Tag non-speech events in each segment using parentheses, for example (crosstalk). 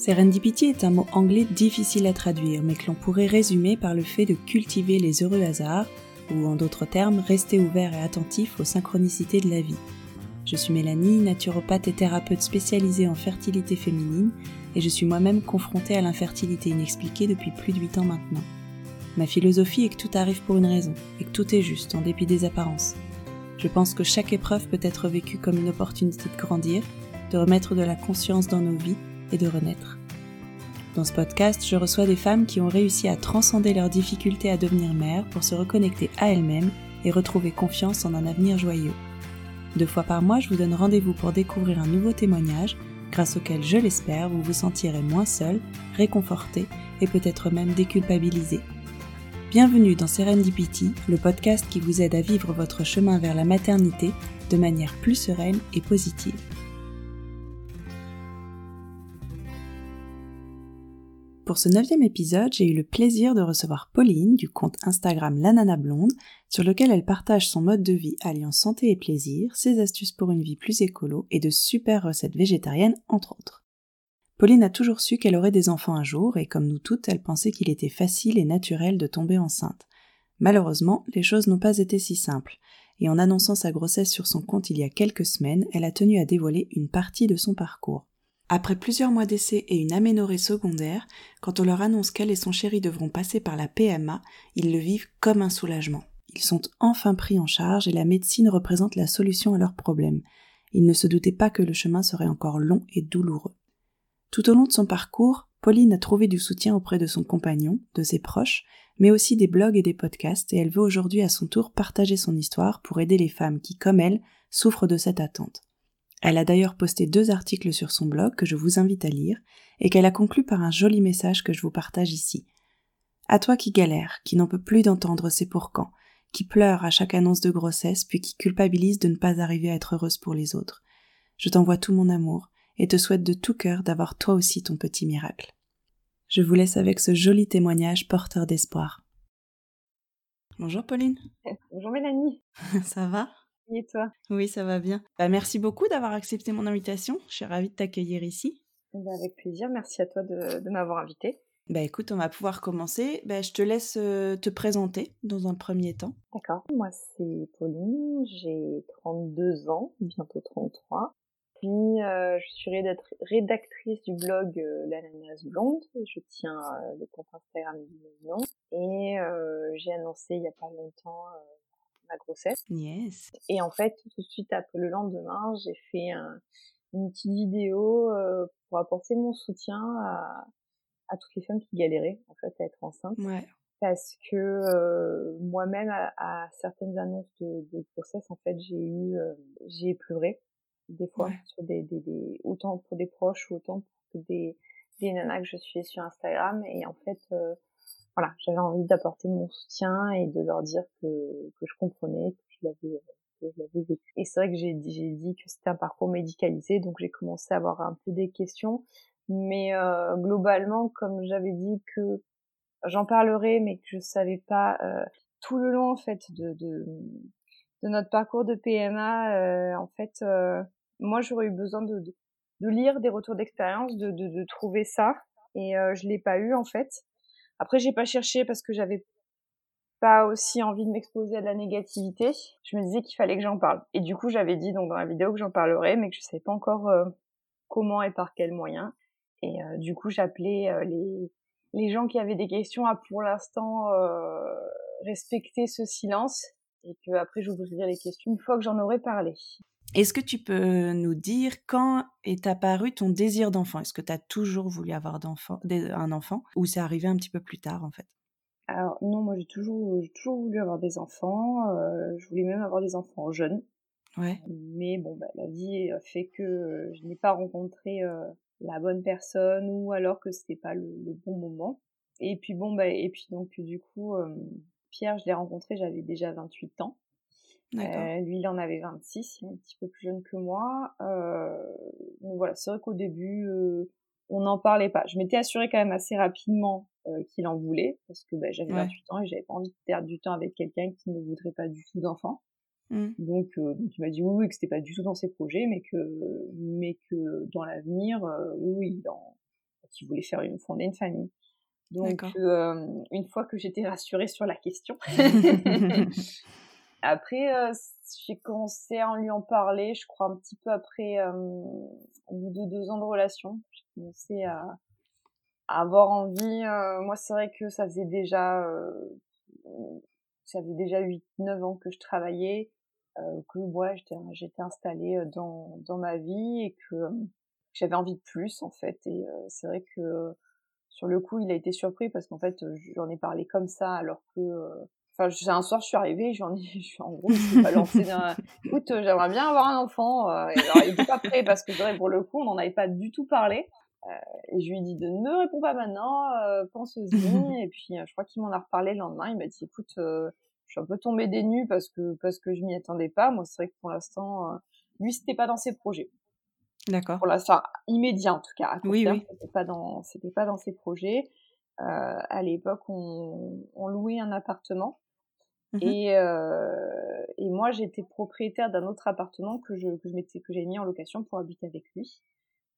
Serendipity est un mot anglais difficile à traduire, mais que l'on pourrait résumer par le fait de cultiver les heureux hasards, ou en d'autres termes, rester ouvert et attentif aux synchronicités de la vie. Je suis Mélanie, naturopathe et thérapeute spécialisée en fertilité féminine, et je suis moi-même confrontée à l'infertilité inexpliquée depuis plus de 8 ans maintenant. Ma philosophie est que tout arrive pour une raison, et que tout est juste, en dépit des apparences. Je pense que chaque épreuve peut être vécue comme une opportunité de grandir, de remettre de la conscience dans nos vies et de renaître. Dans ce podcast, je reçois des femmes qui ont réussi à transcender leurs difficultés à devenir mères pour se reconnecter à elles-mêmes et retrouver confiance en un avenir joyeux. Deux fois par mois, je vous donne rendez-vous pour découvrir un nouveau témoignage, grâce auquel, je l'espère, vous vous sentirez moins seul, réconforté et peut-être même déculpabilisé. Bienvenue dans Serendipity, le podcast qui vous aide à vivre votre chemin vers la maternité de manière plus sereine et positive. Pour ce neuvième épisode, j'ai eu le plaisir de recevoir Pauline du compte Instagram L'Anana Blonde, sur lequel elle partage son mode de vie alliant santé et plaisir, ses astuces pour une vie plus écolo et de super recettes végétariennes entre autres. Pauline a toujours su qu'elle aurait des enfants un jour et comme nous toutes, elle pensait qu'il était facile et naturel de tomber enceinte. Malheureusement, les choses n'ont pas été si simples, et en annonçant sa grossesse sur son compte il y a quelques semaines, elle a tenu à dévoiler une partie de son parcours. Après plusieurs mois d'essai et une aménorrhée secondaire, quand on leur annonce qu'elle et son chéri devront passer par la PMA, ils le vivent comme un soulagement. Ils sont enfin pris en charge et la médecine représente la solution à leurs problèmes. Ils ne se doutaient pas que le chemin serait encore long et douloureux. Tout au long de son parcours, Pauline a trouvé du soutien auprès de son compagnon, de ses proches, mais aussi des blogs et des podcasts, et elle veut aujourd'hui à son tour partager son histoire pour aider les femmes qui, comme elle, souffrent de cette attente. Elle a d'ailleurs posté deux articles sur son blog que je vous invite à lire et qu'elle a conclu par un joli message que je vous partage ici. À toi qui galère, qui n'en peut plus d'entendre c'est pour quand, qui pleure à chaque annonce de grossesse puis qui culpabilise de ne pas arriver à être heureuse pour les autres. Je t'envoie tout mon amour et te souhaite de tout cœur d'avoir toi aussi ton petit miracle. Je vous laisse avec ce joli témoignage porteur d'espoir. Bonjour Pauline. Bonjour Mélanie. (laughs) Ça va? Et toi? Oui, ça va bien. Bah, merci beaucoup d'avoir accepté mon invitation. Je suis ravie de t'accueillir ici. Bah, avec plaisir. Merci à toi de, m'avoir invité. Bah écoute, on va pouvoir commencer. Bah, je te laisse euh, te présenter dans un premier temps. D'accord. Moi, c'est Pauline. J'ai 32 ans, bientôt 33. Puis, euh, je suis rédactrice du blog euh, L'Ananas Blonde. Je tiens le compte Instagram du même nom. Et j'ai annoncé il n'y a pas longtemps grossesse. Yes. Et en fait, tout de suite après le lendemain, j'ai fait une petite vidéo euh, pour apporter mon soutien à, à, toutes les femmes qui galéraient en fait à être enceintes. Ouais. Parce que euh, moi-même, à, certaines annonces de, de, grossesse, en fait, j'ai eu, euh, j'ai pleuré des fois sur des, des, des, autant pour des proches, autant pour des, des nanas que je suis sur Instagram. Et en fait, voilà, j'avais envie d'apporter mon soutien et de leur dire que, que je comprenais, que je l'avais vécu. Et c'est vrai que j'ai dit que c'était un parcours médicalisé, donc j'ai commencé à avoir un peu des questions. Mais euh, globalement, comme j'avais dit que j'en parlerai, mais que je savais pas euh, tout le long en fait de, de, de notre parcours de PMA, euh, en fait, euh, moi j'aurais eu besoin de, de, de, lire des retours d'expérience, de, de, de trouver ça, et euh, je l'ai pas eu en fait. Après, j'ai pas cherché parce que j'avais pas aussi envie de m'exposer à de la négativité. Je me disais qu'il fallait que j'en parle. Et du coup, j'avais dit donc dans la vidéo que j'en parlerais, mais que je savais pas encore euh, comment et par quels moyens. Et euh, du coup, j'appelais euh, les les gens qui avaient des questions à pour l'instant respecter ce silence et que après j'ouvrirai les questions une fois que j'en aurai parlé. Est-ce que tu peux nous dire quand est apparu ton désir d'enfant? Est-ce que tu as toujours voulu avoir un enfant ou c'est arrivé un petit peu plus tard en fait? Alors non, moi j'ai toujours, toujours voulu avoir des enfants. Euh, je voulais même avoir des enfants jeunes. Ouais. Mais bon, bah, la vie fait que je n'ai pas rencontré euh, la bonne personne ou alors que c'était pas le, bon moment. Et puis bon, bah, et puis donc du coup, euh, Pierre, je l'ai rencontré, j'avais déjà 28 ans. Euh, lui, il en avait 26, il est un petit peu plus jeune que moi. Euh, mais voilà, c'est vrai qu'au début, euh, on n'en parlait pas. Je m'étais assurée quand même assez rapidement euh, qu'il en voulait, parce que bah, j'avais 28 ans et j'avais pas envie de perdre du temps avec quelqu'un qui ne voudrait pas du tout d'enfant. Mmh. Donc, euh, donc, il m'a dit oui, oui, que c'était pas du tout dans ses projets, mais que, mais que dans l'avenir, oui, il en, qui voulait faire une, fonder une famille. Donc, une fois que j'étais rassurée sur la question, (laughs) (laughs) (laughs) après, j'ai commencé à lui en parler, je crois, un petit peu après, au bout de deux ans de relation. J'ai commencé à, avoir envie. moi, c'est vrai que ça faisait déjà, ça faisait déjà 8-9 ans que je travaillais, que moi, j'étais, j'étais installée dans, dans ma vie et que j'avais envie de plus, en fait. Et c'est vrai que sur le coup, il a été surpris parce qu'en fait, j'en ai parlé comme ça, alors que, enfin, un soir, je suis arrivée, j'en ai, (laughs) je suis en gros, je suis balancée d'un, (laughs) écoute, j'aimerais bien avoir un enfant. et alors, il était pas prêt parce que, vrai, pour le coup, on n'en avait pas du tout parlé. Euh, et je lui ai dit de ne réponds pas maintenant, euh, pense-y. (laughs) et puis, je crois qu'il m'en a reparlé le lendemain. Il m'a dit, écoute, je suis un peu tombée des nues parce que parce que je m'y attendais pas. Moi, c'est vrai que pour l'instant, lui, c'était pas dans ses projets. D'accord. Pour l'instant, immédiat en tout cas. À oui, oui. C'était pas dans, c'était pas dans ses projets. Euh, à l'époque, on, on, louait un appartement. Mmh et, euh, et moi, j'étais propriétaire d'un autre appartement que je que je m'étais que j'ai mis en location pour habiter avec lui.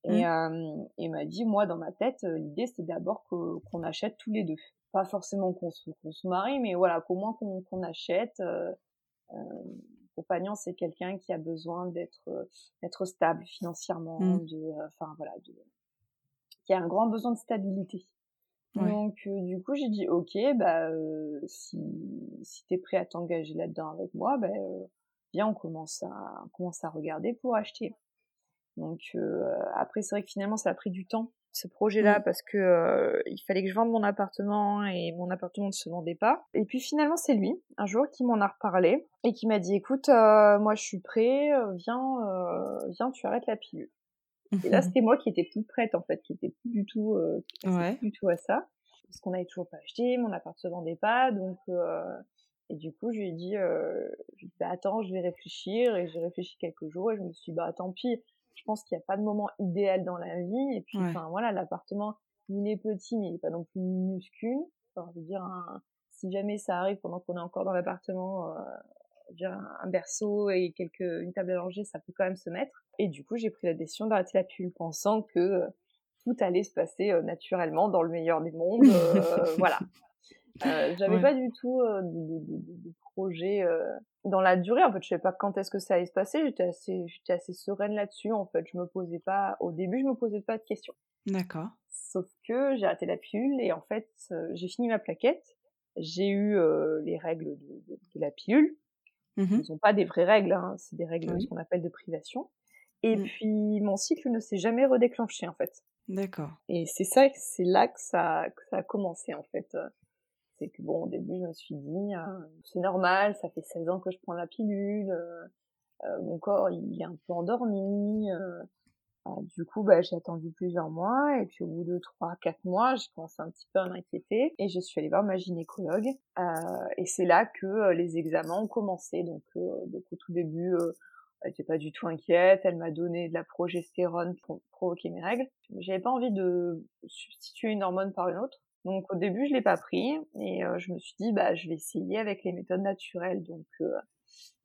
Et mmh. il m'a dit, moi, dans ma tête, l'idée c'était d'abord qu'on achète tous les deux. Pas forcément qu'on se, qu'on se marie, mais voilà, qu'au moins qu'on achète. Euh, compagnon, c'est quelqu'un qui a besoin d'être euh, d'être stable financièrement, mmh. de, enfin voilà, de, qui a un grand besoin de stabilité. Donc euh, du coup j'ai dit ok bah si si t'es prêt à t'engager là-dedans avec moi bah viens on commence à on commence à regarder pour acheter. Donc après c'est vrai que finalement ça a pris du temps ce projet-là mmh. parce que euh, il fallait que je vende mon appartement et mon appartement ne se vendait pas. Et puis finalement c'est lui un jour qui m'en a reparlé et qui m'a dit écoute euh, moi je suis prêt euh, viens viens tu arrêtes la pilule. Et là c'était moi qui étais plus prête en fait qui était plus du tout ouais. plus du tout à ça parce qu'on n'avait toujours pas acheté mon appart se vendait pas donc et du coup je lui ai dit, je lui ai dit bah, attends je vais réfléchir et j'ai réfléchi quelques jours et je me suis dit bah tant pis je pense qu'il n'y a pas de moment idéal dans la vie. Et puis, enfin, voilà, l'appartement, il est petit, mais il n'est pas non plus minuscule. Enfin, je veux dire, si jamais ça arrive pendant qu'on est encore dans l'appartement, un, berceau et quelques, une table à langer, ça peut quand même se mettre. Et du coup, j'ai pris la décision d'arrêter la pilule, pensant que euh, tout allait se passer euh, naturellement dans le meilleur des mondes. Euh, (laughs) voilà. Euh, j'avais pas du tout de, de, de, de, projet dans la durée, en fait, je savais pas quand est-ce que ça allait se passer. J'étais assez, j'étais assez sereine là-dessus. En fait, je me posais pas, au début, je me posais pas de questions. D'accord. Sauf que j'ai arrêté la pilule et en fait, j'ai fini ma plaquette. J'ai eu les règles de la pilule. Mmh Ce sont pas des vraies règles, hein, c'est des règles qu'on appelle de privation. Et mmh. puis mon cycle ne s'est jamais redéclenché en fait. D'accord. Et c'est ça, c'est là que ça, que ça a commencé en fait c'est que bon, au début, je me suis dit, hein, c'est normal, ça fait 16 ans que je prends la pilule, euh, euh, mon corps, il est un peu endormi. Euh, du coup, bah, j'ai attendu plusieurs mois, et puis au bout de 3 quatre mois, j'ai commencé un petit peu à m'inquiéter, et je suis allée voir ma gynécologue, et c'est là que les examens ont commencé. Donc, donc au tout début, elle était pas du tout inquiète, elle m'a donné de la progestérone pour provoquer mes règles. J'avais pas envie de substituer une hormone par une autre. Donc au début, je l'ai pas pris et euh, je me suis dit bah je vais essayer avec les méthodes naturelles. Donc euh,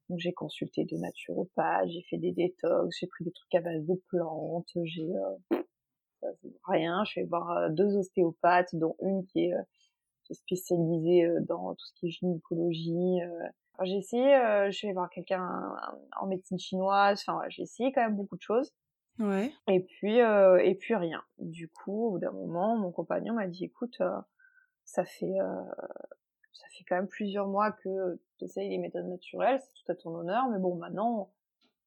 donc j'ai consulté des naturopathes, j'ai fait des détox, j'ai pris des trucs à base de plantes, j'ai euh, rien. Je vais voir deux ostéopathes, dont une qui est, spécialisée dans tout ce qui est gynécologie. j'ai essayé, je vais voir quelqu'un en médecine chinoise. Enfin, j'ai essayé quand même beaucoup de choses. Ouais. Et puis euh, et puis rien. Du coup, au bout d'un moment, mon compagnon m'a dit écoute, euh, ça fait euh, ça fait quand même plusieurs mois que tu essayes les méthodes naturelles, c'est tout à ton honneur, mais bon maintenant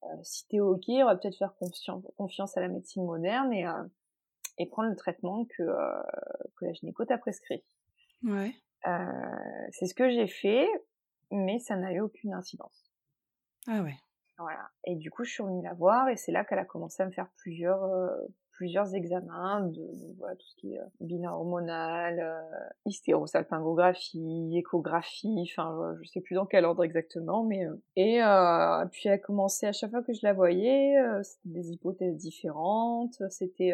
euh, si t'es ok, on va peut-être faire confiance confiance à la médecine moderne et et prendre le traitement que que la gynéco t'a prescrit. Ouais. c'est ce que j'ai fait, mais ça n'a eu aucune incidence. Ah ouais. Voilà. Et du coup, je suis revenue la voir et c'est là qu'elle a commencé à me faire plusieurs euh, plusieurs examens de, voilà, tout ce qui est euh, bilan hormonal, euh, hystérosalpingographie, échographie, enfin je sais plus dans quel ordre exactement, mais euh, et puis elle a commencé à chaque fois que je la voyais, c'était des hypothèses différentes, c'était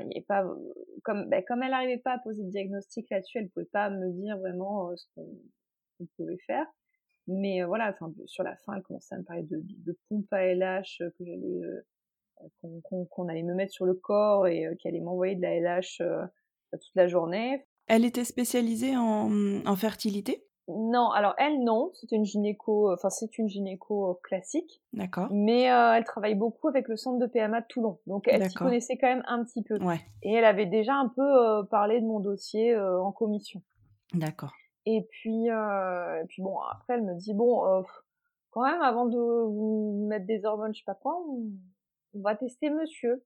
il y avait pas comme ben, comme elle n'arrivait pas à poser de diagnostic là-dessus, elle pouvait pas me dire vraiment ce qu'on pouvait faire. Mais euh, voilà, enfin sur la fin, elle commençait à me parler de, de, pompe à LH euh, que j'allais euh, qu'on allait me mettre sur le corps et qu'elle allait m'envoyer de la LH euh, toute la journée. Elle était spécialisée en, en fertilité? Non, alors elle non, c'était une gynéco, enfin c'est une gynéco classique. D'accord. Mais elle travaille beaucoup avec le centre de PMA de Toulon, donc elle s'y connaissait quand même un petit peu. Ouais. Et elle avait déjà un peu parlé de mon dossier en commission. D'accord. Et puis, et puis bon, après elle me dit bon, quand même avant de vous mettre des hormones, je sais pas quoi, on va tester monsieur.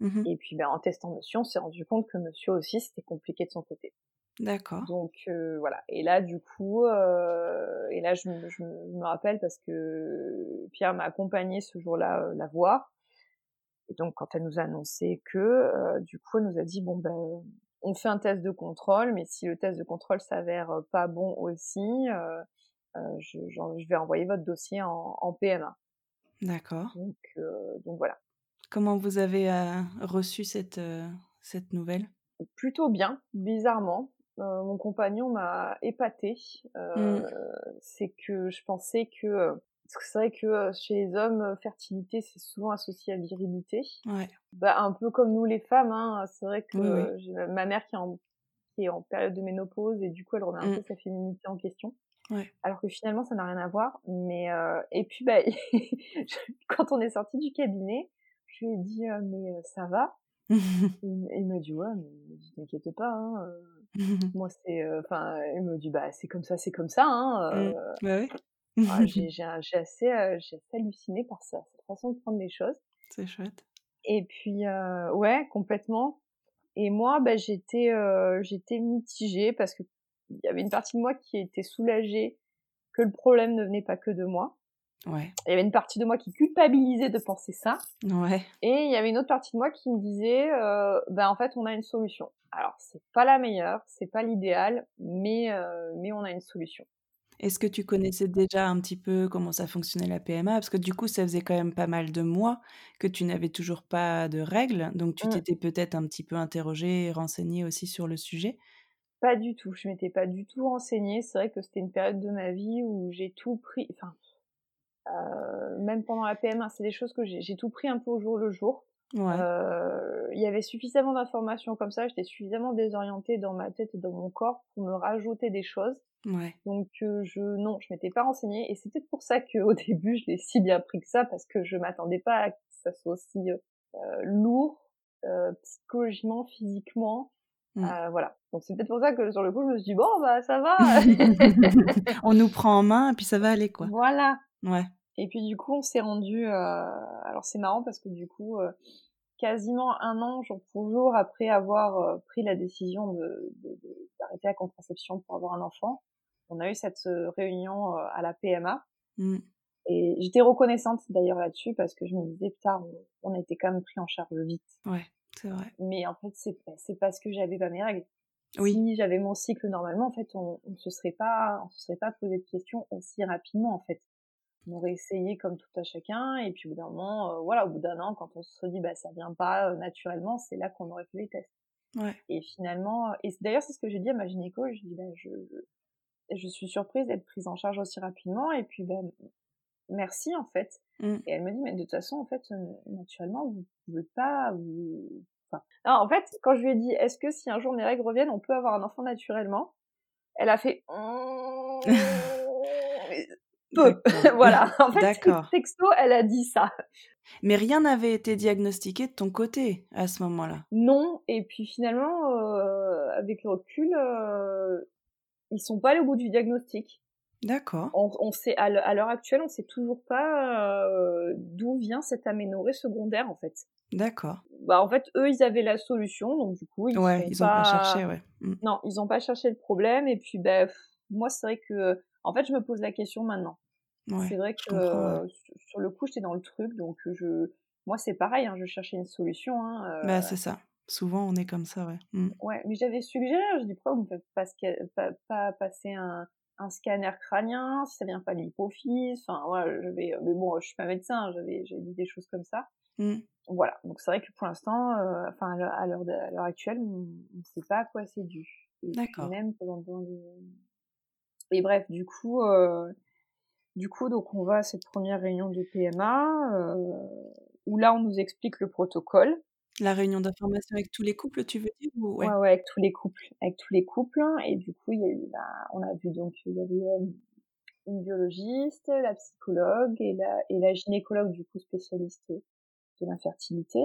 Mmh et puis ben, en testant monsieur, on s'est rendu compte que monsieur aussi, c'était compliqué de son côté. D'accord. Donc euh, voilà. Et là, du coup, euh, et là, je, je, me rappelle parce que Pierre m'a accompagné ce jour-là euh, la voir. Et donc, quand elle nous a annoncé que, euh, du coup, elle nous a dit bon ben, on fait un test de contrôle, mais si le test de contrôle s'avère pas bon aussi, je, je, vais envoyer votre dossier en, en PMA. D'accord. Donc, donc voilà. Comment vous avez euh, reçu cette, euh, cette nouvelle? Plutôt bien, bizarrement. Euh, mon compagnon m'a épaté. Mmh. C'est que je pensais que c'est vrai que chez les hommes, fertilité, c'est souvent associé à virilité. Ouais. Bah, un peu comme nous les femmes, hein. c'est vrai que j'ai ma mère qui est, en, qui est en période de ménopause et du coup elle remet un mmh. peu sa féminité en question. Ouais. Alors que finalement ça n'a rien à voir. Mais et puis bah (laughs) quand on est sorti du cabinet, je lui ai dit mais ça va (laughs) il, me dit ouais mais t'inquiète pas hein, (laughs) moi c'est enfin il me dit bah c'est comme ça c'est comme ça hein, mmh. bah (laughs) j'ai assez j'ai assez halluciné par ça cette façon de prendre les choses c'est chouette et puis ouais complètement et moi bah j'étais j'étais mitigée parce que il y avait une partie de moi qui était soulagée que le problème ne venait pas que de moi Ouais. Il y avait une partie de moi qui culpabilisait de penser ça. Ouais. Et il y avait une autre partie de moi qui me disait, euh, ben en fait, on a une solution. Alors c'est pas la meilleure, c'est pas l'idéal, mais euh, mais on a une solution. Est-ce que tu connaissais déjà un petit peu comment ça fonctionnait la PMA Parce que du coup, ça faisait quand même pas mal de mois que tu n'avais toujours pas de règles, donc tu mmh. t'étais peut-être un petit peu interrogée et renseignée aussi sur le sujet? Pas du tout, je m'étais pas du tout renseignée. C'est vrai que c'était une période de ma vie où j'ai tout pris, enfin euh, même pendant la PMA, c'est des choses que j'ai tout pris un peu au jour le jour. Euh, il y avait suffisamment d'informations comme ça, j'étais suffisamment désorientée dans ma tête et dans mon corps pour me rajouter des choses. Ouais. Donc euh, je non, je m'étais pas renseignée et c'est peut-être pour ça qu'au (laughs) début je l'ai si bien pris que ça parce que je m'attendais pas à que ça soit aussi euh, lourd euh, psychologiquement, physiquement. Mm. Euh, voilà. Donc c'est peut-être pour ça que sur le coup je me suis dit bon bah ça va. (laughs) On nous prend en main et puis ça va aller quoi. Voilà. Ouais. Et puis du coup, on s'est rendu. Euh... Alors c'est marrant parce que du coup, euh, quasiment un an jour pour jour après avoir euh, pris la décision de, d'arrêter la contraception pour avoir un enfant, on a eu cette réunion à la PMA. Mmh. Et j'étais reconnaissante d'ailleurs là-dessus parce que je me disais putain, on, a été quand même pris en charge vite. Ouais, c'est vrai. Mais en fait, c'est c'est parce que j'avais pas mes règles. Oui. Si j'avais mon cycle normalement, en fait, on, on se serait pas, on se serait pas posé de questions aussi rapidement en fait on aurait essayé comme tout à chacun et puis au bout d'un moment euh, voilà au bout d'un an quand on se dit bah ça vient pas euh, naturellement c'est là qu'on aurait fait les tests ouais. et finalement et d'ailleurs c'est ce que j'ai dit à ma gynéco je dis bah je je suis surprise d'être prise en charge aussi rapidement et puis ben merci en fait mmh. et elle me dit mais de toute façon en fait euh, naturellement vous pouvez pas vous enfin non, en fait quand je lui ai dit est-ce que si un jour mes règles reviennent on peut avoir un enfant naturellement? Elle a fait (laughs) peu. (laughs) voilà. En fait, texto, elle a dit ça. Mais rien n'avait été diagnostiqué de ton côté à ce moment-là. Non. Et puis finalement, euh, avec le recul, euh, ils sont pas allés au bout du diagnostic. D'accord. On, on, sait à l'heure actuelle, on sait toujours pas euh, d'où vient cette aménorrhée secondaire en fait. D'accord. Bah en fait, eux, ils avaient la solution, donc du coup, ils ouais, ils ont pas... cherché, ouais. Mm. Non, ils ont pas cherché le problème. Et puis, bah, moi, c'est vrai que en fait, je me pose la question maintenant. c'est vrai que euh, sur le coup, j'étais dans le truc, donc je, moi, c'est pareil, hein, je cherchais une solution. Hein, bah, c'est ça. Souvent, on est comme ça, ouais. Mmh. Ouais, mais j'avais suggéré, je dis pourquoi vous ne faites pas, pas, passer un, un, scanner crânien, si ça vient pas de l'hypophyse, enfin, voilà, j'avais, mais bon, je suis pas médecin, j'avais, j'ai dit des choses comme ça. Mmh. Voilà, donc c'est vrai que pour l'instant, euh, enfin, à l'heure actuelle, on ne sait pas à quoi c'est dû. D'accord. Même pendant, pendant et bref, du coup, euh, du coup, donc on va à cette première réunion de PMA. Euh, où là, on nous explique le protocole. La réunion d'information avec tous les couples, tu veux dire ouais? ouais. avec tous les couples, avec tous les couples. Et du coup, il y a eu la, on a vu donc il y avait une biologiste, la psychologue et la et la gynécologue du coup spécialiste de l'infertilité.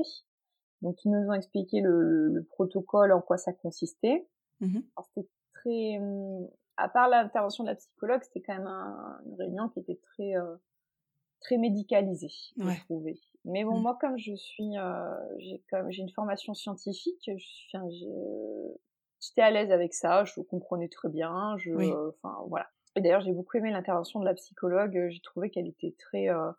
Donc ils nous ont expliqué le, le, protocole, en quoi ça consistait. Mmh c'était très, hum, à part l'intervention de la psychologue, c'était quand même un, une réunion qui était très euh, très médicalisée, je trouvais. Mais bon, mmh. moi comme je suis, euh, j'ai comme j'ai une formation scientifique, je j'étais à l'aise avec ça, je comprenais très bien, je, enfin voilà. Et d'ailleurs, j'ai beaucoup aimé l'intervention de la psychologue. J'ai trouvé qu'elle était très euh,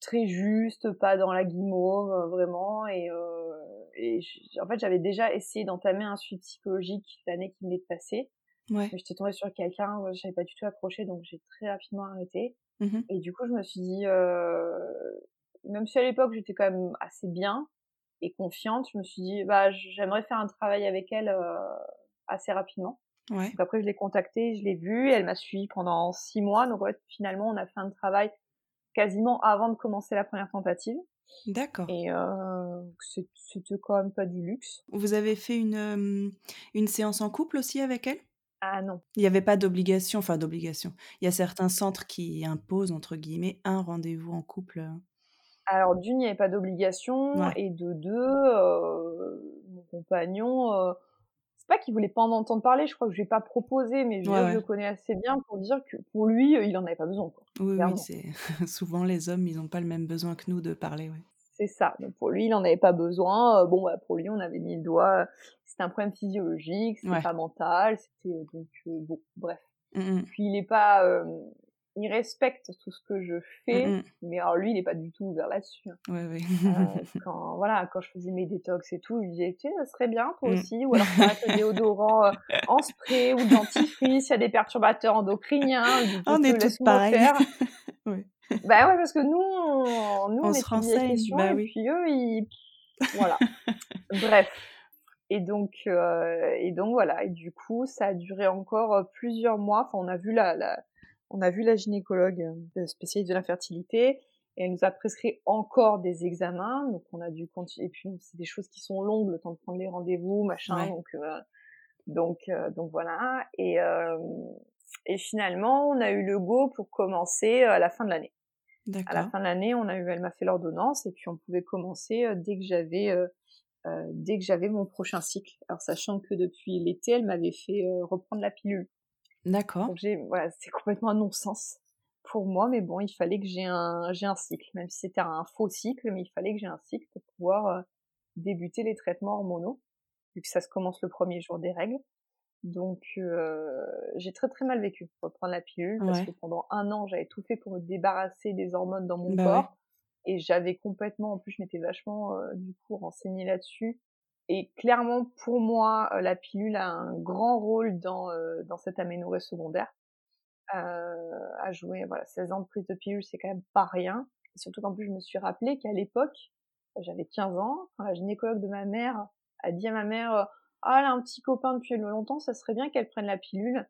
très juste, pas dans la guimauve, euh, vraiment. Et, euh, et en fait, j'avais déjà essayé d'entamer un suivi psychologique l'année qui venait de passer. Ouais. J'étais tombée sur quelqu'un, je n'avais pas du tout accroché, donc j'ai très rapidement arrêté. Mmh et du coup, je me suis dit, euh, même si à l'époque j'étais quand même assez bien et confiante, je me suis dit, bah, j'aimerais faire un travail avec elle euh, assez rapidement. Ouais. Donc après, je l'ai contactée, je l'ai vue, elle m'a suivi pendant six mois. Donc ouais, finalement, on a fait un travail quasiment avant de commencer la première tentative. D'accord. Et euh, c'était quand même pas du luxe. Vous avez fait une, une séance en couple aussi avec elle? Ah non. Il n'y avait pas d'obligation, enfin d'obligation. Il y a certains centres qui imposent, entre guillemets, un rendez-vous en couple. Alors d'une, il n'y avait pas d'obligation, et de deux, euh, mon compagnon euh, pas qu'il voulait pas en entendre parler, je crois que je vais pas proposé, mais je, le connais assez bien pour dire que pour lui, euh, il en avait pas besoin. Quoi, oui, oui c'est (laughs) souvent les hommes, ils n'ont pas le même besoin que nous de parler. Ouais. C'est ça. Donc pour lui, il en avait pas besoin. Euh, bon, bah, pour lui, on avait mis le doigt. C'était un problème physiologique, c'était pas mental, c'était euh, donc bon, bref. Mmh, mmh. Puis il est pas, il respecte tout ce que je fais, mmh mais alors lui, il est pas du tout ouvert là-dessus. Hein. Ouais, ouais. euh, (laughs) quand, voilà, quand je faisais mes détox et tout, il lui disait, tu sais, ça serait bien, toi aussi, ou alors faire un déodorant euh, en spray ou de dentifrice, il y a des perturbateurs endocriniens. On est tous pareils. (laughs) Bah ouais, parce que nous, on, nous, on, on se renseigne, bah, et oui. puis eux, ils... (laughs) Voilà. Bref. Et donc, euh, et donc voilà. Et du coup, ça a duré encore euh, plusieurs mois. Enfin, on a vu la, la on a vu la gynécologue euh, spécialiste de l'infertilité et elle nous a prescrit encore des examens. Donc on a dû continuer. Et puis c'est des choses qui sont longues, le temps de prendre les rendez-vous, machin. Donc euh, donc euh, donc voilà. Et et finalement on a eu le go pour commencer à la fin de l'année. À la fin de l'année, on a eu, elle m'a fait l'ordonnance et puis on pouvait commencer dès que j'avais dès que j'avais mon prochain cycle. Alors sachant que depuis l'été, elle m'avait fait reprendre la pilule. D'accord. Donc j'ai, voilà, (laughs) c'est complètement un non-sens pour moi, mais bon, il fallait que j'ai un, j'ai un cycle, même si c'était un faux cycle, mais il fallait que j'ai un cycle pour pouvoir euh, débuter les traitements hormonaux, vu que ça se commence le premier jour des règles. Donc euh, j'ai très très mal vécu pour prendre la pilule parce que pendant un an j'avais tout fait pour me débarrasser des hormones dans mon bah corps et j'avais complètement en plus je m'étais vachement euh, du coup renseignée là-dessus et clairement, pour moi, la pilule a un grand rôle dans, euh, dans cette aménorrhée secondaire. Euh, à jouer, voilà, 16 ans de prise de pilule, c'est quand même pas rien. Et surtout qu'en plus, je me suis rappelé qu'à l'époque, j'avais 15 ans, quand la gynécologue de ma mère a dit à ma mère, ah, elle a un petit copain depuis longtemps, ça serait bien qu'elle prenne la pilule.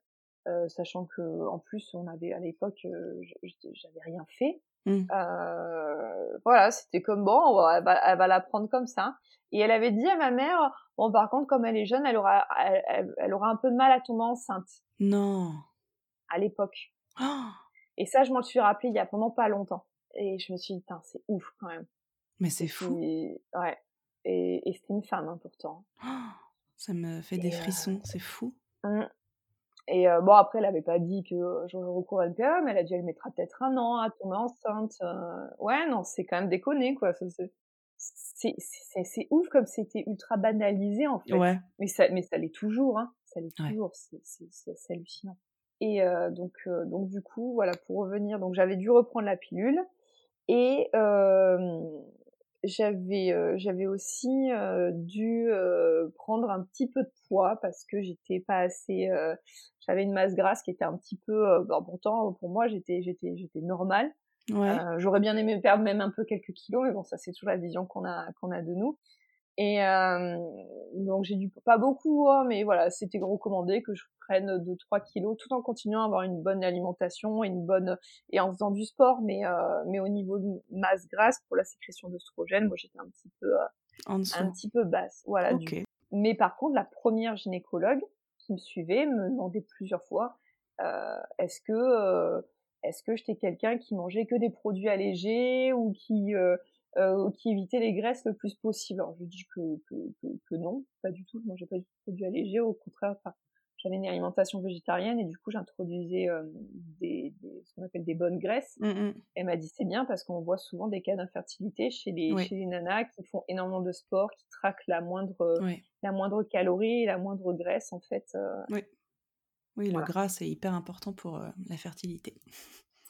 Euh, sachant que en plus on avait à l'époque j'avais rien fait mmh. euh, voilà c'était comme bon elle va, elle va la prendre comme ça et elle avait dit à ma mère, bon, par contre, comme elle est jeune, elle aura, elle, aura un peu de mal à tomber enceinte. Non. À l'époque. Et ça, je m'en suis rappelé il y a vraiment pas longtemps. Et je me suis dit, c'est ouf quand même. Mais c'est fou. ouais. Et, et c'était une femme, hein, pourtant. Ça me fait des frissons, c'est fou. Mmh. Et euh, bon, après, elle avait pas dit que j'aurais recours à le PA, mais elle a dit, elle mettra peut-être un an à tomber enceinte. Euh. ouais, non, c'est quand même déconné, quoi. C'est ouf comme c'était ultra banalisé en fait. Ouais. Mais ça, mais ça l'est toujours, hein. Ça l'est toujours. C'est hallucinant. Et euh, donc, donc du coup, voilà, pour revenir, donc j'avais dû reprendre la pilule et j'avais euh, j'avais aussi euh, dû prendre un petit peu de poids parce que j'étais pas assez, j'avais une masse grasse qui était un petit peu, bon, pourtant pour moi j'étais j'étais j'étais normale euh, j'aurais bien aimé perdre même un peu quelques kilos, mais bon, ça c'est toujours la vision qu'on a qu'on a de nous. Et euh, donc j'ai dû pas beaucoup, hein, mais voilà, c'était recommandé que je prenne 2-3 kilos tout en continuant à avoir une bonne alimentation et une bonne et en faisant du sport, mais euh, mais au niveau de masse grasse pour la sécrétion d'œstrogène, moi j'étais un petit peu euh, un petit peu basse, voilà. Mais par contre, la première gynécologue qui me suivait me demandait plusieurs fois euh, est-ce que est-ce que j'étais quelqu'un qui mangeait que des produits allégés ou qui euh, qui évitait les graisses le plus possible. Alors je dis que, que, que, non, pas du tout, je mangeais pas du tout produits allégés, au contraire, enfin, j'avais une alimentation végétarienne et du coup j'introduisais euh, des, des, ce qu'on appelle des bonnes graisses. Mmh, mmh. Elle m'a dit c'est bien parce qu'on voit souvent des cas d'infertilité chez les, chez les nanas qui font énormément de sport, qui traquent la moindre, la moindre calorie, la moindre graisse en fait. Euh. oui, oui le gras c'est hyper important pour la fertilité.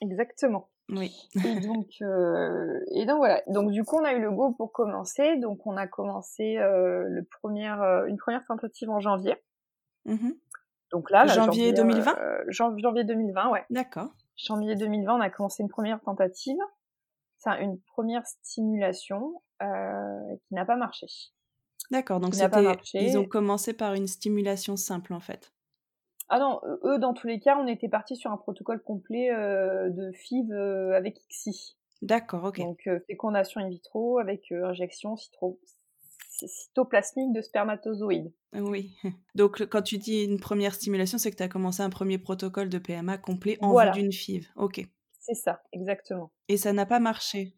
Exactement. Oui. et (laughs) donc, euh, et donc voilà. Donc du coup, on a eu le go pour commencer. Donc on a commencé euh, le premier, euh, une première tentative en janvier. Mmh donc là, janvier, 2020. janvier 2020, ouais. D'accord. Janvier 2020, on a commencé une première tentative. C'est une première stimulation qui n'a pas marché. D'accord. Donc c'était, ils ont commencé par une stimulation simple en fait. Ah non, eux, dans tous les cas, on était parti sur un protocole complet euh, de FIV euh, avec ICSI. D'accord, ok. Donc euh, fécondation in vitro avec injection cytoplasmique de spermatozoïdes. Oui. (laughs) Donc quand tu dis une première stimulation, c'est que tu as commencé un premier protocole de PMA complet en vue d'une FIV. Ok. C'est ça, exactement. Et ça n'a pas marché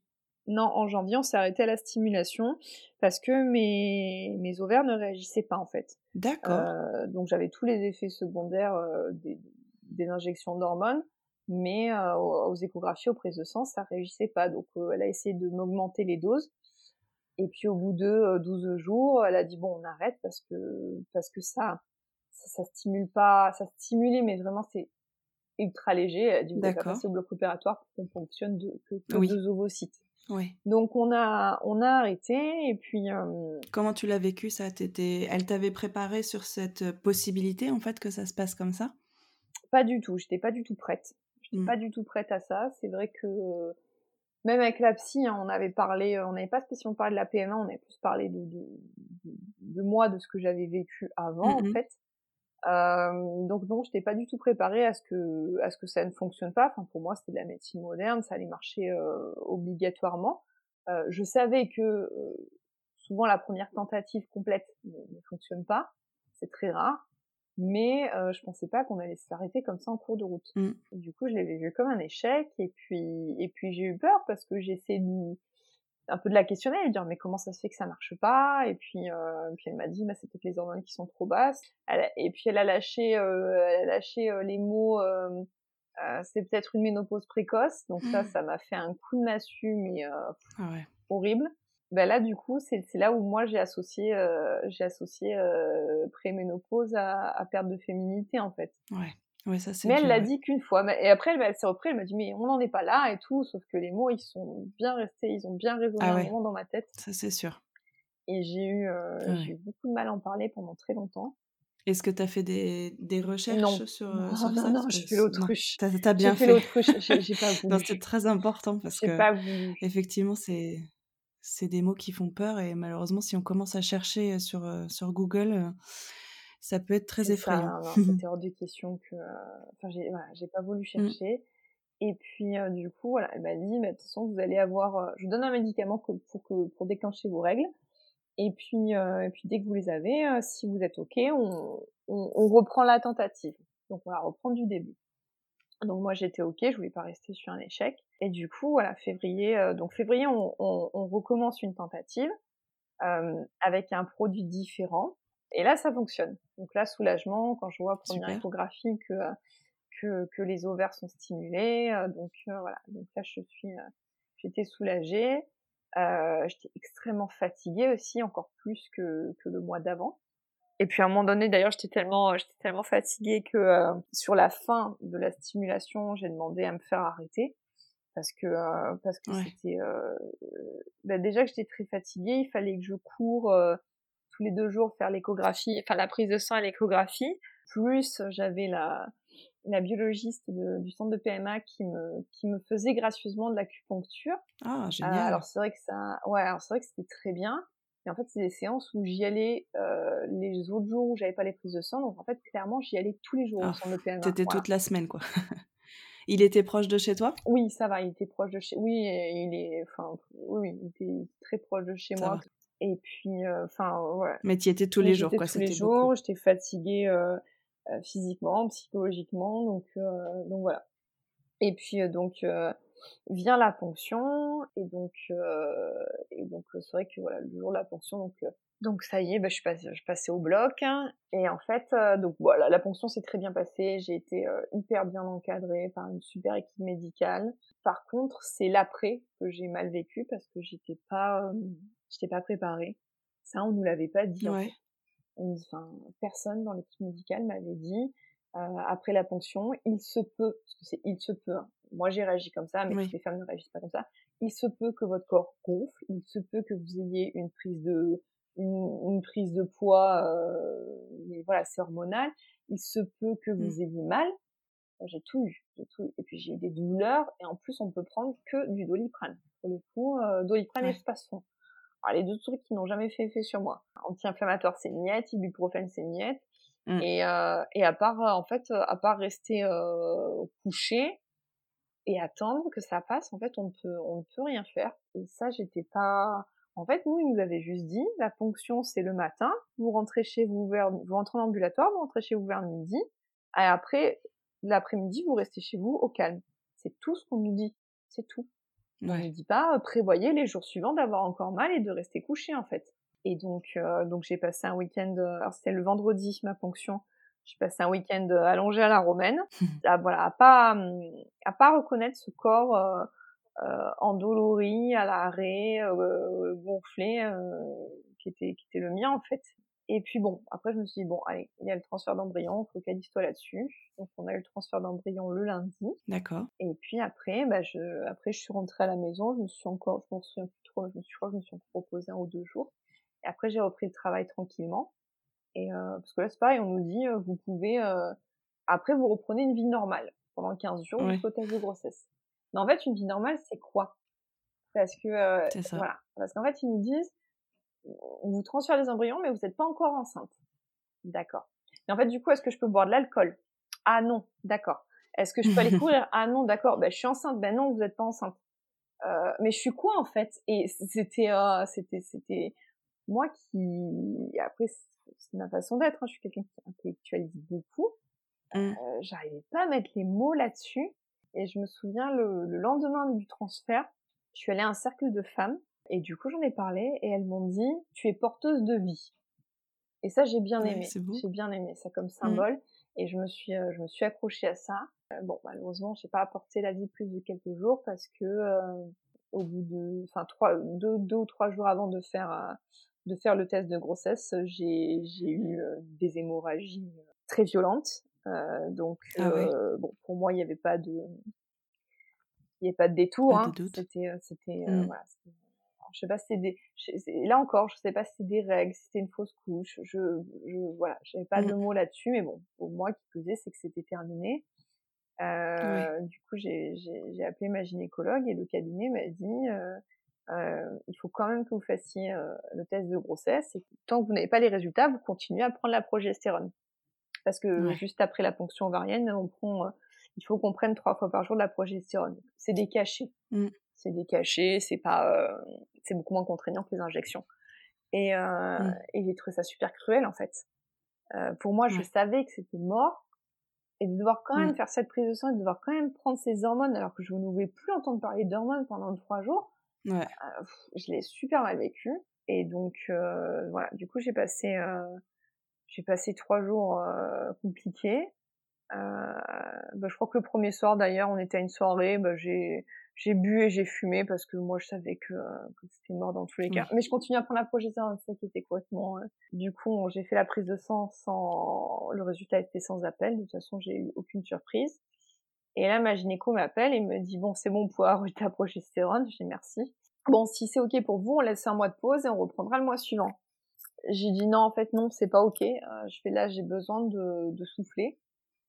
non, en janvier, on s'est arrêté à la stimulation parce que mes, mes ovaires ne réagissaient pas en fait. D'accord. Euh, donc j'avais tous les effets secondaires euh, des, des, injections d'hormones, mais euh, aux, échographies, aux prises de sang, ça réagissait pas. Donc elle a essayé de m'augmenter les doses. Et puis au bout de 12 jours, elle a dit bon on arrête parce que parce que ça ça, ça stimule pas, ça stimulait mais vraiment c'est ultra léger. Elle a dit vous pas passer au bloc opératoire pour qu'on fonctionne de, que, que deux ovocytes. Donc on a on a arrêté et puis. Comment tu l'as vécu ça? Elle t'avait préparé sur cette possibilité en fait que ça se passe comme ça? Pas du tout. J'étais pas du tout prête. J'étais mmh. pas du tout prête à ça. C'est vrai que même avec la psy, hein, on avait parlé, on n'avait pas spécialement parlé de la PMA, on avait plus parlé de de, de, moi, de ce que j'avais vécu avant en mmh fait. Euh, donc non, j'étais pas du tout préparée à ce que à ce que ça ne fonctionne pas. Enfin pour moi c'était de la médecine moderne, ça allait marcher euh, obligatoirement. Euh, je savais que euh, souvent la première tentative complète ne, fonctionne pas, c'est très rare. Mais euh, je pensais pas qu'on allait s'arrêter comme ça en cours de route. Mmh. Du coup, je l'avais vu comme un échec et puis et puis j'ai eu peur parce que essayé de un peu de la questionner, lui dire mais comment ça se fait que ça marche pas? Et puis, euh, puis elle m'a dit bah, c'est peut-être les hormones qui sont trop basses. et puis elle a lâché, euh, elle a lâché euh, les mots euh, euh, c'est peut-être une ménopause précoce. Donc ça, mmh. ça m'a fait un coup de massue mais ah ouais. horrible. Ben là du coup c'est là où moi j'ai associé j'ai associé préménopause à, à perte de féminité en fait. Ouais ça, mais elle l'a dit qu'une fois. Et après, elle, s'est reprise, elle m'a dit, mais on n'en est pas là et tout. Sauf que les mots, ils sont bien restés, ils ont bien résonné ah dans ma tête. Ça, c'est sûr. Et j'ai eu, euh, eu beaucoup de mal à en parler pendant très longtemps. Est-ce que tu as fait des, des recherches non. sur, non, euh, sur non, (laughs) ça? Non, j'ai fait l'autruche. Tu as, bien fait. j'ai pas (laughs) voulu. c'est très important parce que, pas voulu. effectivement, c'est c'est des mots qui font peur et malheureusement, si on commence à chercher sur, euh, sur Google, ça peut être très effrayant. (laughs) C'était hors de question que. Euh, enfin, j'ai voilà, pas voulu mmh. chercher. Et puis, euh, du coup, voilà, elle m'a dit, bah, de toute façon, vous allez avoir. Euh, je vous donne un médicament pour, que, pour déclencher vos règles. Et puis, et puis dès que vous les avez, si vous êtes OK, on, on, reprend la tentative. Donc, on va reprendre du début. Donc moi j'étais ok, je voulais pas rester sur un échec. Et du coup voilà février, donc février on, on, on, recommence une tentative euh, avec un produit différent. Et là, ça fonctionne. Donc là, soulagement, quand je vois première échographie que, que, que les ovaires sont stimulés. Euh, donc euh, voilà. Donc là, je suis, euh, j'étais soulagée. Euh, j'étais extrêmement fatiguée aussi, encore plus que, que le mois d'avant. Et puis à un moment donné, d'ailleurs, j'étais tellement, j'étais tellement fatiguée que sur la fin de la stimulation, j'ai demandé à me faire arrêter parce que parce que c'était bah déjà que j'étais très fatiguée, il fallait que je cours tous les deux jours faire l'échographie, enfin la prise de sang et l'échographie. Plus j'avais la, la biologiste du centre de PMA qui me, qui me faisait gracieusement de l'acupuncture. Ah, génial. alors c'est vrai que ça, ouais, alors c'est vrai que c'était très bien. Et en fait, c'est des séances où j'y allais euh, les autres jours où j'avais pas les prises de sang. Donc en fait, clairement, j'y allais tous les jours au Ah, centre de PMA. T'étais Voilà. toute la semaine, quoi. (laughs) Il était proche de chez toi? Oui, ça va, il était proche de chez. Oui, il est, enfin, oui, oui, il était très proche de chez Ça moi. va. Et puis, euh, enfin, voilà. Mais tu y étais tous les jours, quoi. tous les jours, j'étais fatiguée euh, euh, physiquement, psychologiquement, donc euh, donc voilà. Et puis euh, donc euh, vient la ponction et donc euh, et donc euh, c'est vrai que voilà le jour de la ponction donc euh, donc ça y est, bah, je suis passée, je suis passée au bloc hein, et en fait euh, donc voilà la ponction s'est très bien passée, j'ai été euh, hyper bien encadrée par une super équipe médicale. Par contre c'est l'après que j'ai mal vécu parce que j'étais pas euh, j'étais pas préparée. Ça on nous l'avait pas dit. en Ouais. fait. On- Enfin personne dans l'équipe médicale m'avait dit après la ponction, il se peut, parce que c'est il se peut, hein. moi j'ai réagi comme ça, mais Oui. les femmes ne réagissent pas comme ça, il se peut que votre corps gonfle, il se peut que vous ayez une prise de, une, une prise de poids, euh, mais voilà, c'est hormonal, il se peut que vous Mm. ayez mal, j'ai tout eu, j'ai tout eu, et puis j'ai eu des douleurs, et en plus on peut prendre que du doliprane, pour le coup, euh, doliprane et spasfon. Alors, les deux trucs qui n'ont jamais fait effet sur moi. Anti-inflammatoire, c'est niette, ibuprofène, c'est niette. Mm. Et, euh, et à part, euh, en fait, à part rester euh, couché et attendre que ça passe, en fait, on ne peut, on ne peut rien faire. Et ça, j'étais pas. En fait, nous, ils nous avaient juste dit, la ponction, c'est le matin. Vous rentrez chez vous vers, vous rentrez en ambulatoire, vous rentrez chez vous vers midi. Et après, l'après-midi, vous restez chez vous au calme. C'est tout ce qu'on nous dit. C'est tout. On ne Ouais. dit pas, euh, prévoyez les jours suivants d'avoir encore mal et de rester couché, en fait. Et donc, euh, donc j'ai passé un week-end, euh, alors c'était le vendredi, ma ponction. J'ai passé un week-end euh, allongé à la romaine. (laughs) à, voilà, à pas, à pas reconnaître ce corps euh, euh, endolori, à l'arrêt, euh, gonflé, euh, qui était, qui était le mien, en fait. Et puis bon, après je me suis dit, bon, allez, il y a le transfert d'embryon, focalise-toi là-dessus. Donc on a eu le transfert d'embryon le lundi. D'accord. Et puis après, bah je, après je suis rentrée à la maison, je me suis encore, je m'en souviens plus trop, je me suis, je crois que je me suis encore reposée un ou deux jours. Et après j'ai repris le travail tranquillement. Et euh, parce que là c'est pareil, on nous dit, euh, vous pouvez, euh, après vous reprenez une vie normale pendant 15 jours Ouais. jusqu'au test de grossesse. Mais en fait une vie normale c'est quoi? Parce que euh, voilà, parce qu'en fait ils nous disent, on vous transfère les embryons mais vous n'êtes pas encore enceinte. D'accord. Et en fait du coup est-ce que je peux boire de l'alcool? Ah non, d'accord. Est-ce que je peux aller (laughs) courir? Ah non, d'accord. Ben, je suis enceinte. Ben non, vous n'êtes pas enceinte. Euh, mais je suis quoi en fait? Et c'était, euh, c'était, c'était moi qui. Après, c'est ma façon d'être. hein. Je suis quelqu'un qui intellectualise beaucoup. Mm. Euh, J'arrivais pas à mettre les mots là-dessus. Et je me souviens le, le lendemain du transfert, je suis allée à un cercle de femmes et du coup j'en ai parlé et elles m'ont dit tu es porteuse de vie. Et ça j'ai bien Ouais, aimé. beau. J'ai bien aimé ça Mmh. comme symbole et je me suis euh, je me suis accrochée à ça. Euh, bon malheureusement j'ai pas apporté la vie plus de quelques jours parce que au bout de enfin trois deux, deux ou trois jours avant de faire de faire le test de grossesse j'ai eu euh, des hémorragies euh, très violentes. Euh, donc Ah ouais. euh, bon pour moi il n'y avait pas de il n'y avait pas de détour hein. c'était euh, c'était euh, Mm. voilà je sais pas si c'était des là encore je sais pas si c'était des règles si c'était une fausse couche je je voilà j'avais pas Mm. de mots là-dessus mais bon pour moi qui plus est c'est que c'était terminé euh, du coup j'ai appelé ma gynécologue et le cabinet m'a dit euh, il faut quand même que vous fassiez euh, le test de grossesse et tant que vous n'avez pas les résultats vous continuez à prendre la progestérone parce que Ouais. juste après la ponction ovarienne on prend euh, il faut qu'on prenne trois fois par jour de la progestérone c'est des cachets Mm. c'est des cachets c'est pas euh, c'est beaucoup moins contraignant que les injections et euh, Mm. et j'ai trouvé ça super cruel en fait Euh, pour moi je savais que c'était mort et de devoir quand même Mm. faire cette prise de sang et de devoir quand même prendre ces hormones alors que je ne voulais plus entendre parler d'hormones pendant trois jours Ouais. euh, je l'ai super mal vécu et donc euh, voilà. Du coup j'ai passé euh, j'ai passé trois jours euh, compliqués. Euh, bah, je crois que le premier soir d'ailleurs on était à une soirée bah, j'ai j'ai bu et j'ai fumé parce que moi je savais que, que c'était mort dans tous les cas. Mais je continue à prendre la progestérone c'est ça qui était complètement du coup j'ai fait la prise de sang sans le résultat était sans appel. De toute façon j'ai eu aucune surprise et là, ma gynéco m'appelle et me dit bon, c'est bon, vous pouvez arrêter ta progestérone. Je dis merci. Bon, si c'est ok pour vous, on laisse un mois de pause et on reprendra le mois suivant. J'ai dit non, en fait non, c'est pas ok. Euh, je fais là, j'ai besoin de, de souffler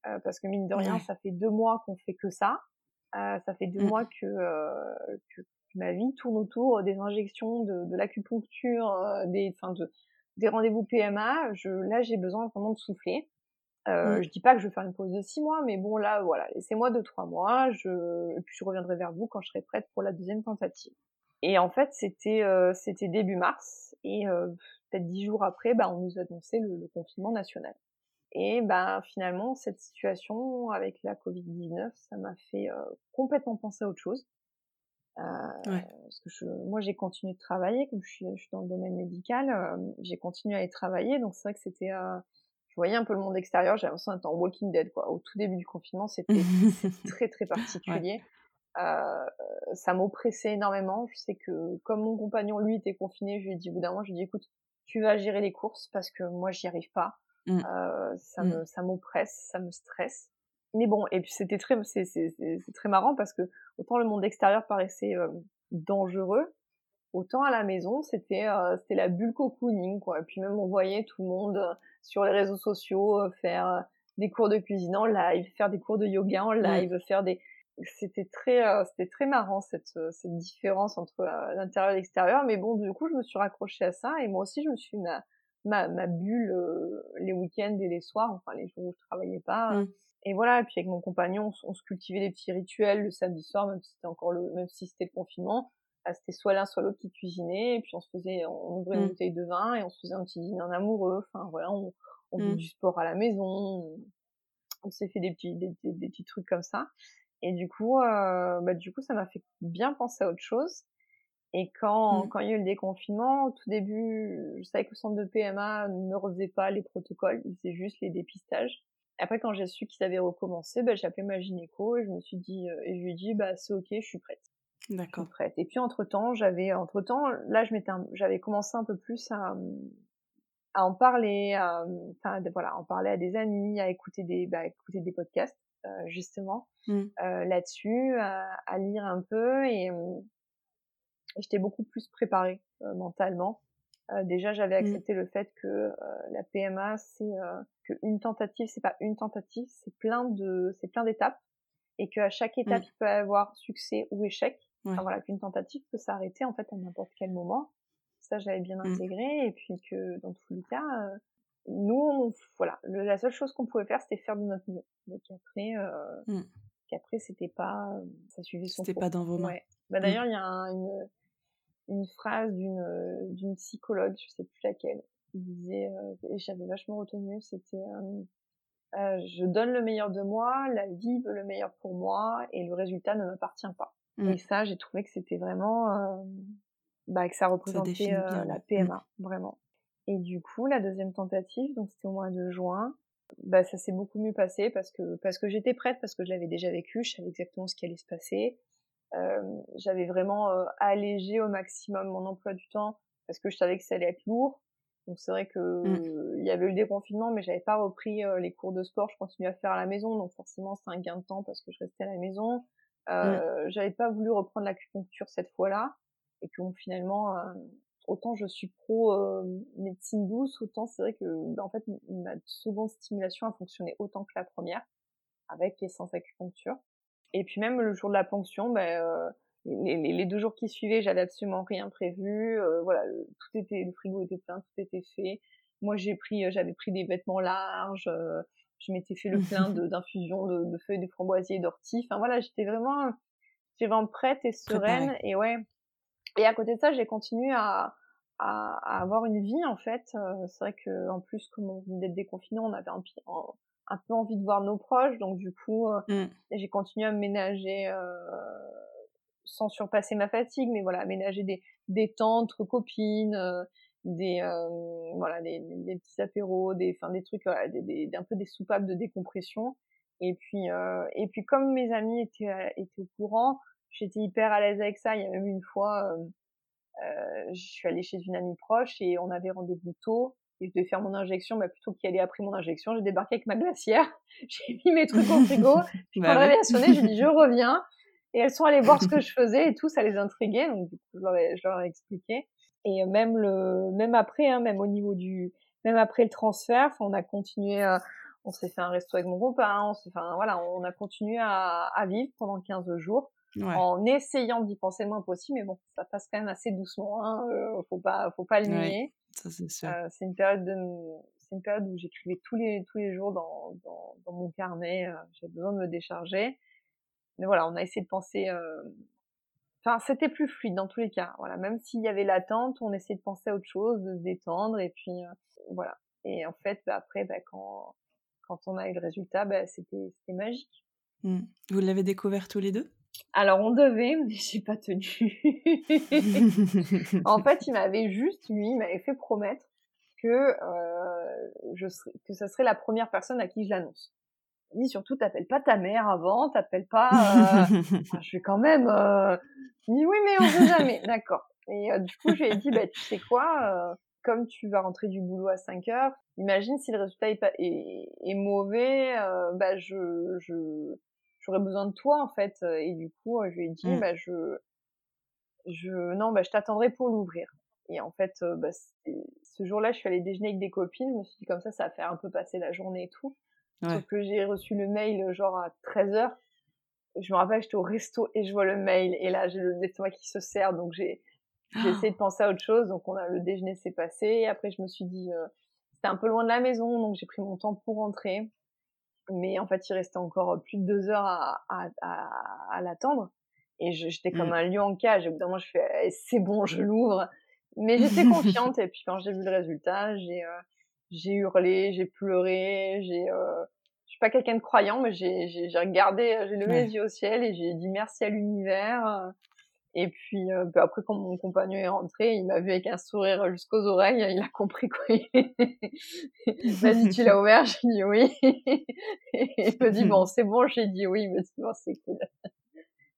euh, parce que mine de rien, Ouais. ça fait deux mois qu'on fait que ça. Euh, ça fait deux Mm. mois que, euh, que ma vie tourne autour des injections, de, de l'acupuncture, euh, des, enfin de, des rendez-vous PMA. Je, là, j'ai besoin vraiment de souffler. Euh, mmh. Je dis pas que je vais faire une pause de six mois, mais bon là, voilà, laissez-moi deux trois mois. Je, et puis je reviendrai vers vous quand je serai prête pour la deuxième tentative. Et en fait, c'était euh, c'était début mars et euh, peut-être dix jours après, bah, on nous annonçait le, le confinement national. Et ben finalement, cette situation avec la Covid-19, ça m'a fait euh, complètement penser à autre chose. Euh, Parce que je, moi, j'ai continué de travailler, comme je suis, je suis dans le domaine médical, euh, j'ai continué à y travailler. Donc c'est vrai que c'était, euh, je voyais un peu le monde extérieur. J'avais l'impression d'être en Walking Dead, quoi. Au tout début du confinement, c'était (laughs) très très particulier. Euh, ça m'oppressait énormément. Je sais que comme mon compagnon lui était confiné, je lui ai dit au bout d'un moment, je lui ai dit écoute, tu vas gérer les courses parce que moi j'y arrive pas. Mmh. Euh, ça mmh. me ça m'oppresse, ça me stresse. Mais bon, et puis c'était très c'est c'est c'est très marrant parce que autant le monde extérieur paraissait euh, dangereux, autant à la maison c'était euh, c'était la bulle cocooning quoi. Et puis même on voyait tout le monde euh, sur les réseaux sociaux euh, faire des cours de cuisine en live, faire des cours de yoga en live, faire des c'était très c'était très marrant cette cette différence entre l'intérieur et l'extérieur mais bon du coup je me suis raccrochée à ça et moi aussi je me suis ma ma, ma bulle euh, les week-ends et les soirs, enfin les jours où je travaillais pas. Mmh. Et voilà, et puis avec mon compagnon, on, se cultivait des petits rituels le samedi soir, même si c'était encore le, même si c'était le confinement. Bah, c'était soit l'un, soit l'autre qui cuisinait, et puis on se faisait, on ouvrait une mmh. bouteille de vin et on se faisait un petit dîner en amoureux. Enfin voilà, on, on faisait mmh. du sport à la maison. On, s'est fait des petits, des, des, petits trucs comme ça. Et du coup, euh, bah, du coup, ça m'a fait bien penser à autre chose. Et quand, mmh. quand il y a eu le déconfinement, au tout début, je savais que le centre de PMA ne refaisait pas les protocoles, il faisait juste les dépistages. Après, quand j'ai su qu'ils avaient recommencé, bah, j'ai appelé ma gynéco et je me suis dit, euh, et je lui ai dit, bah, c'est ok, je suis prête. D'accord. prête. Et puis, entre temps, j'avais, entre temps, là, je m'étais, j'avais commencé un peu plus à, à en parler, enfin, voilà, en parler à des amis, à écouter des, bah, écouter des podcasts, euh, justement, mmh. euh, là-dessus, à, à, lire un peu et, j'étais beaucoup plus préparée euh, mentalement. Euh, déjà, j'avais mmh. accepté le fait que euh, la PMA, c'est que une tentative, c'est pas une tentative, c'est plein de, c'est plein d'étapes, et qu'à chaque étape, mmh. il peut y avoir succès ou échec. Enfin, voilà, qu'une tentative peut s'arrêter en fait à n'importe quel moment. Ça, j'avais bien mmh. intégré, et puis que dans tous les cas, nous, voilà, la seule chose qu'on pouvait faire, c'était faire de notre mieux. Donc après, euh, qu'après, c'était pas, ça suivait son C'était pas dans vos mains. Bah, d'ailleurs, il y a une, une phrase d'une euh, d'une psychologue, je sais plus laquelle, qui disait euh, et j'avais vachement retenu, c'était euh, euh, je donne le meilleur de moi, la vie veut le meilleur pour moi et le résultat ne m'appartient pas. Mmh. Et ça, j'ai trouvé que c'était vraiment bah, que ça représentait la PMA, mmh. vraiment. Et du coup, la deuxième tentative, donc c'était au mois de juin, bah ça s'est beaucoup mieux passé parce que parce que j'étais prête, parce que je l'avais déjà vécu, je savais exactement ce qui allait se passer. Euh, j'avais vraiment euh, allégé au maximum mon emploi du temps parce que je savais que ça allait être lourd. Donc c'est vrai que mmh. il y avait eu le déconfinement, mais j'avais pas repris euh, les cours de sport. Je continuais à faire à la maison, donc forcément c'est un gain de temps parce que je restais à la maison. Euh. J'avais pas voulu reprendre l'acupuncture cette fois-là, et puis bon, finalement, autant je suis pro médecine douce, autant c'est vrai que bah, en fait ma seconde stimulation a fonctionné autant que la première avec et sans acupuncture. Et puis même le jour de la ponction, ben, euh, les, deux jours qui suivaient, j'avais absolument rien prévu. Euh, voilà, tout était, le frigo était plein, tout était fait. Moi, j'ai pris, euh, j'avais pris des vêtements larges. Je m'étais fait le (laughs) plein d'infusions de, de, feuilles de framboisier, d'ortie. Enfin voilà, j'étais vraiment, j'étais vraiment prête et sereine. Et ouais. Et à côté de ça, j'ai continué à, à, à, avoir une vie en fait. c'est vrai que en plus, comme on venait d'être déconfiné, on avait un, un, un peu envie de voir nos proches, donc du coup, euh, mmh. j'ai continué à me ménager euh, sans surpasser ma fatigue, mais voilà, ménager des, des entre copines, euh, des voilà, des, des, petits apéros, des, enfin des trucs, des, des, un peu des soupapes de décompression. Et puis, et puis comme mes amis étaient étaient au courant, j'étais hyper à l'aise avec ça. Il y a même une fois, je suis allée chez une amie proche et on avait rendez-vous tôt je devais faire mon injection, bah, plutôt qu'y aller après mon injection, j'ai débarqué avec ma glacière, (laughs) j'ai mis mes trucs au frigo, (laughs) puis bah quand la a sonné, j'ai dit (laughs) je reviens, et elles sont allées voir ce que je faisais et tout, ça les intriguait, donc du coup je leur ai, je leur ai expliqué. Et même le, même après, hein, même au niveau du, même après le transfert, on a continué, à, on s'est fait un resto avec mon copain, on s'est, enfin voilà, on a continué à, à vivre pendant 15 jours. en essayant d'y penser le moins possible. Mais bon, ça passe quand même assez doucement. Hein, faut pas, faut pas le nier. c'est une période de, c'est une période où j'écrivais tous les tous les jours dans dans, dans mon carnet. J'ai besoin de me décharger. Mais voilà, on a essayé de penser enfin c'était plus fluide dans tous les cas. Voilà même s'il y avait l'attente on essayait de penser à autre chose de se détendre et puis euh, voilà. Et en fait bah, après bah, quand quand on a eu le résultat bah, c'était magique. Mmh. vous l'avez découvert tous les deux? Alors on devait mais j'ai pas tenu. (laughs) En fait il m'avait juste lui il m'avait fait promettre que euh, je que ça serait la première personne à qui je l'annonce dit surtout t'appelles pas ta mère avant, t'appelles pas. Euh... (laughs) je vais quand même. Euh... dit oui mais on sait jamais. (laughs) D'accord. Et euh, du coup j'ai dit bah tu sais quoi, euh, comme tu vas rentrer du boulot à 5 heures, imagine si le résultat est, pas, est, est mauvais, euh, bah je je j'aurais besoin de toi en fait. Et du coup je lui ai dit mmh. bah je je non bah je t'attendrai pour l'ouvrir. Et en fait, bah, ce jour-là, je suis allée déjeuner avec des copines. Je me suis dit comme ça, ça va faire un peu passer la journée et tout. Sauf que j'ai reçu le mail genre à 13h. Je me rappelle, j'étais au resto et je vois le mail. Et là j'ai le l'estomac qui se serre. Donc j'ai j'ai essayé de penser à autre chose. Donc on a le déjeuner s'est passé. Et après je me suis dit euh, c'était un peu loin de la maison. Donc j'ai pris mon temps pour rentrer. Mais en fait il restait encore plus de deux heures à, à, à, à l'attendre. Et j'étais comme mmh. un lion en cage. Moment je fais eh, c'est bon je l'ouvre. Mais j'étais (laughs) confiante. Et puis quand j'ai vu le résultat j'ai euh, j'ai hurlé j'ai pleuré j'ai euh, pas quelqu'un de croyant, mais j'ai, j'ai, regardé, euh, j'ai levé les yeux au ciel et j'ai dit merci à l'univers. Euh. Et puis, euh, bah, après, quand mon compagnon est rentré, il m'a vu avec un sourire jusqu'aux oreilles. Il a compris quoi. Vas-y, tu l'as ouvert? J'ai dit oui. et il me dit bon, c'est bon. J'ai dit oui. Il me dit bon, c'est cool.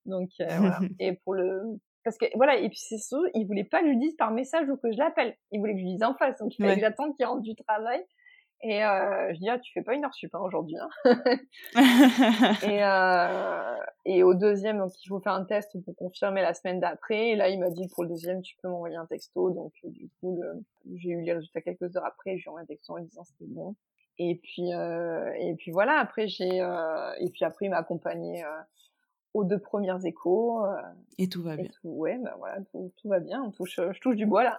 Donc voilà. (laughs) Et pour le, parce que voilà. Et puis c'est sûr, il voulait pas que je lui dise par message ou que je l'appelle. Il voulait que je lui dise en face. Donc il fallait que j'attende qu'il rentre du travail. Et euh, je dis ah tu fais pas une heure sup hein, aujourd'hui. Hein. (laughs) et, euh, et au deuxième donc il faut faire un test pour confirmer la semaine d'après. Et là il m'a dit pour le deuxième tu peux m'envoyer un texto. Donc du coup j'ai eu les résultats quelques heures après. J'ai envoyé un texto en lui disant c'était bon. Et puis euh, et puis voilà après j'ai euh, et puis après il m'a accompagné euh, aux deux premières échos. Euh, et tout va bien. ouais bah voilà tout, tout va bien. On touche je touche du bois là.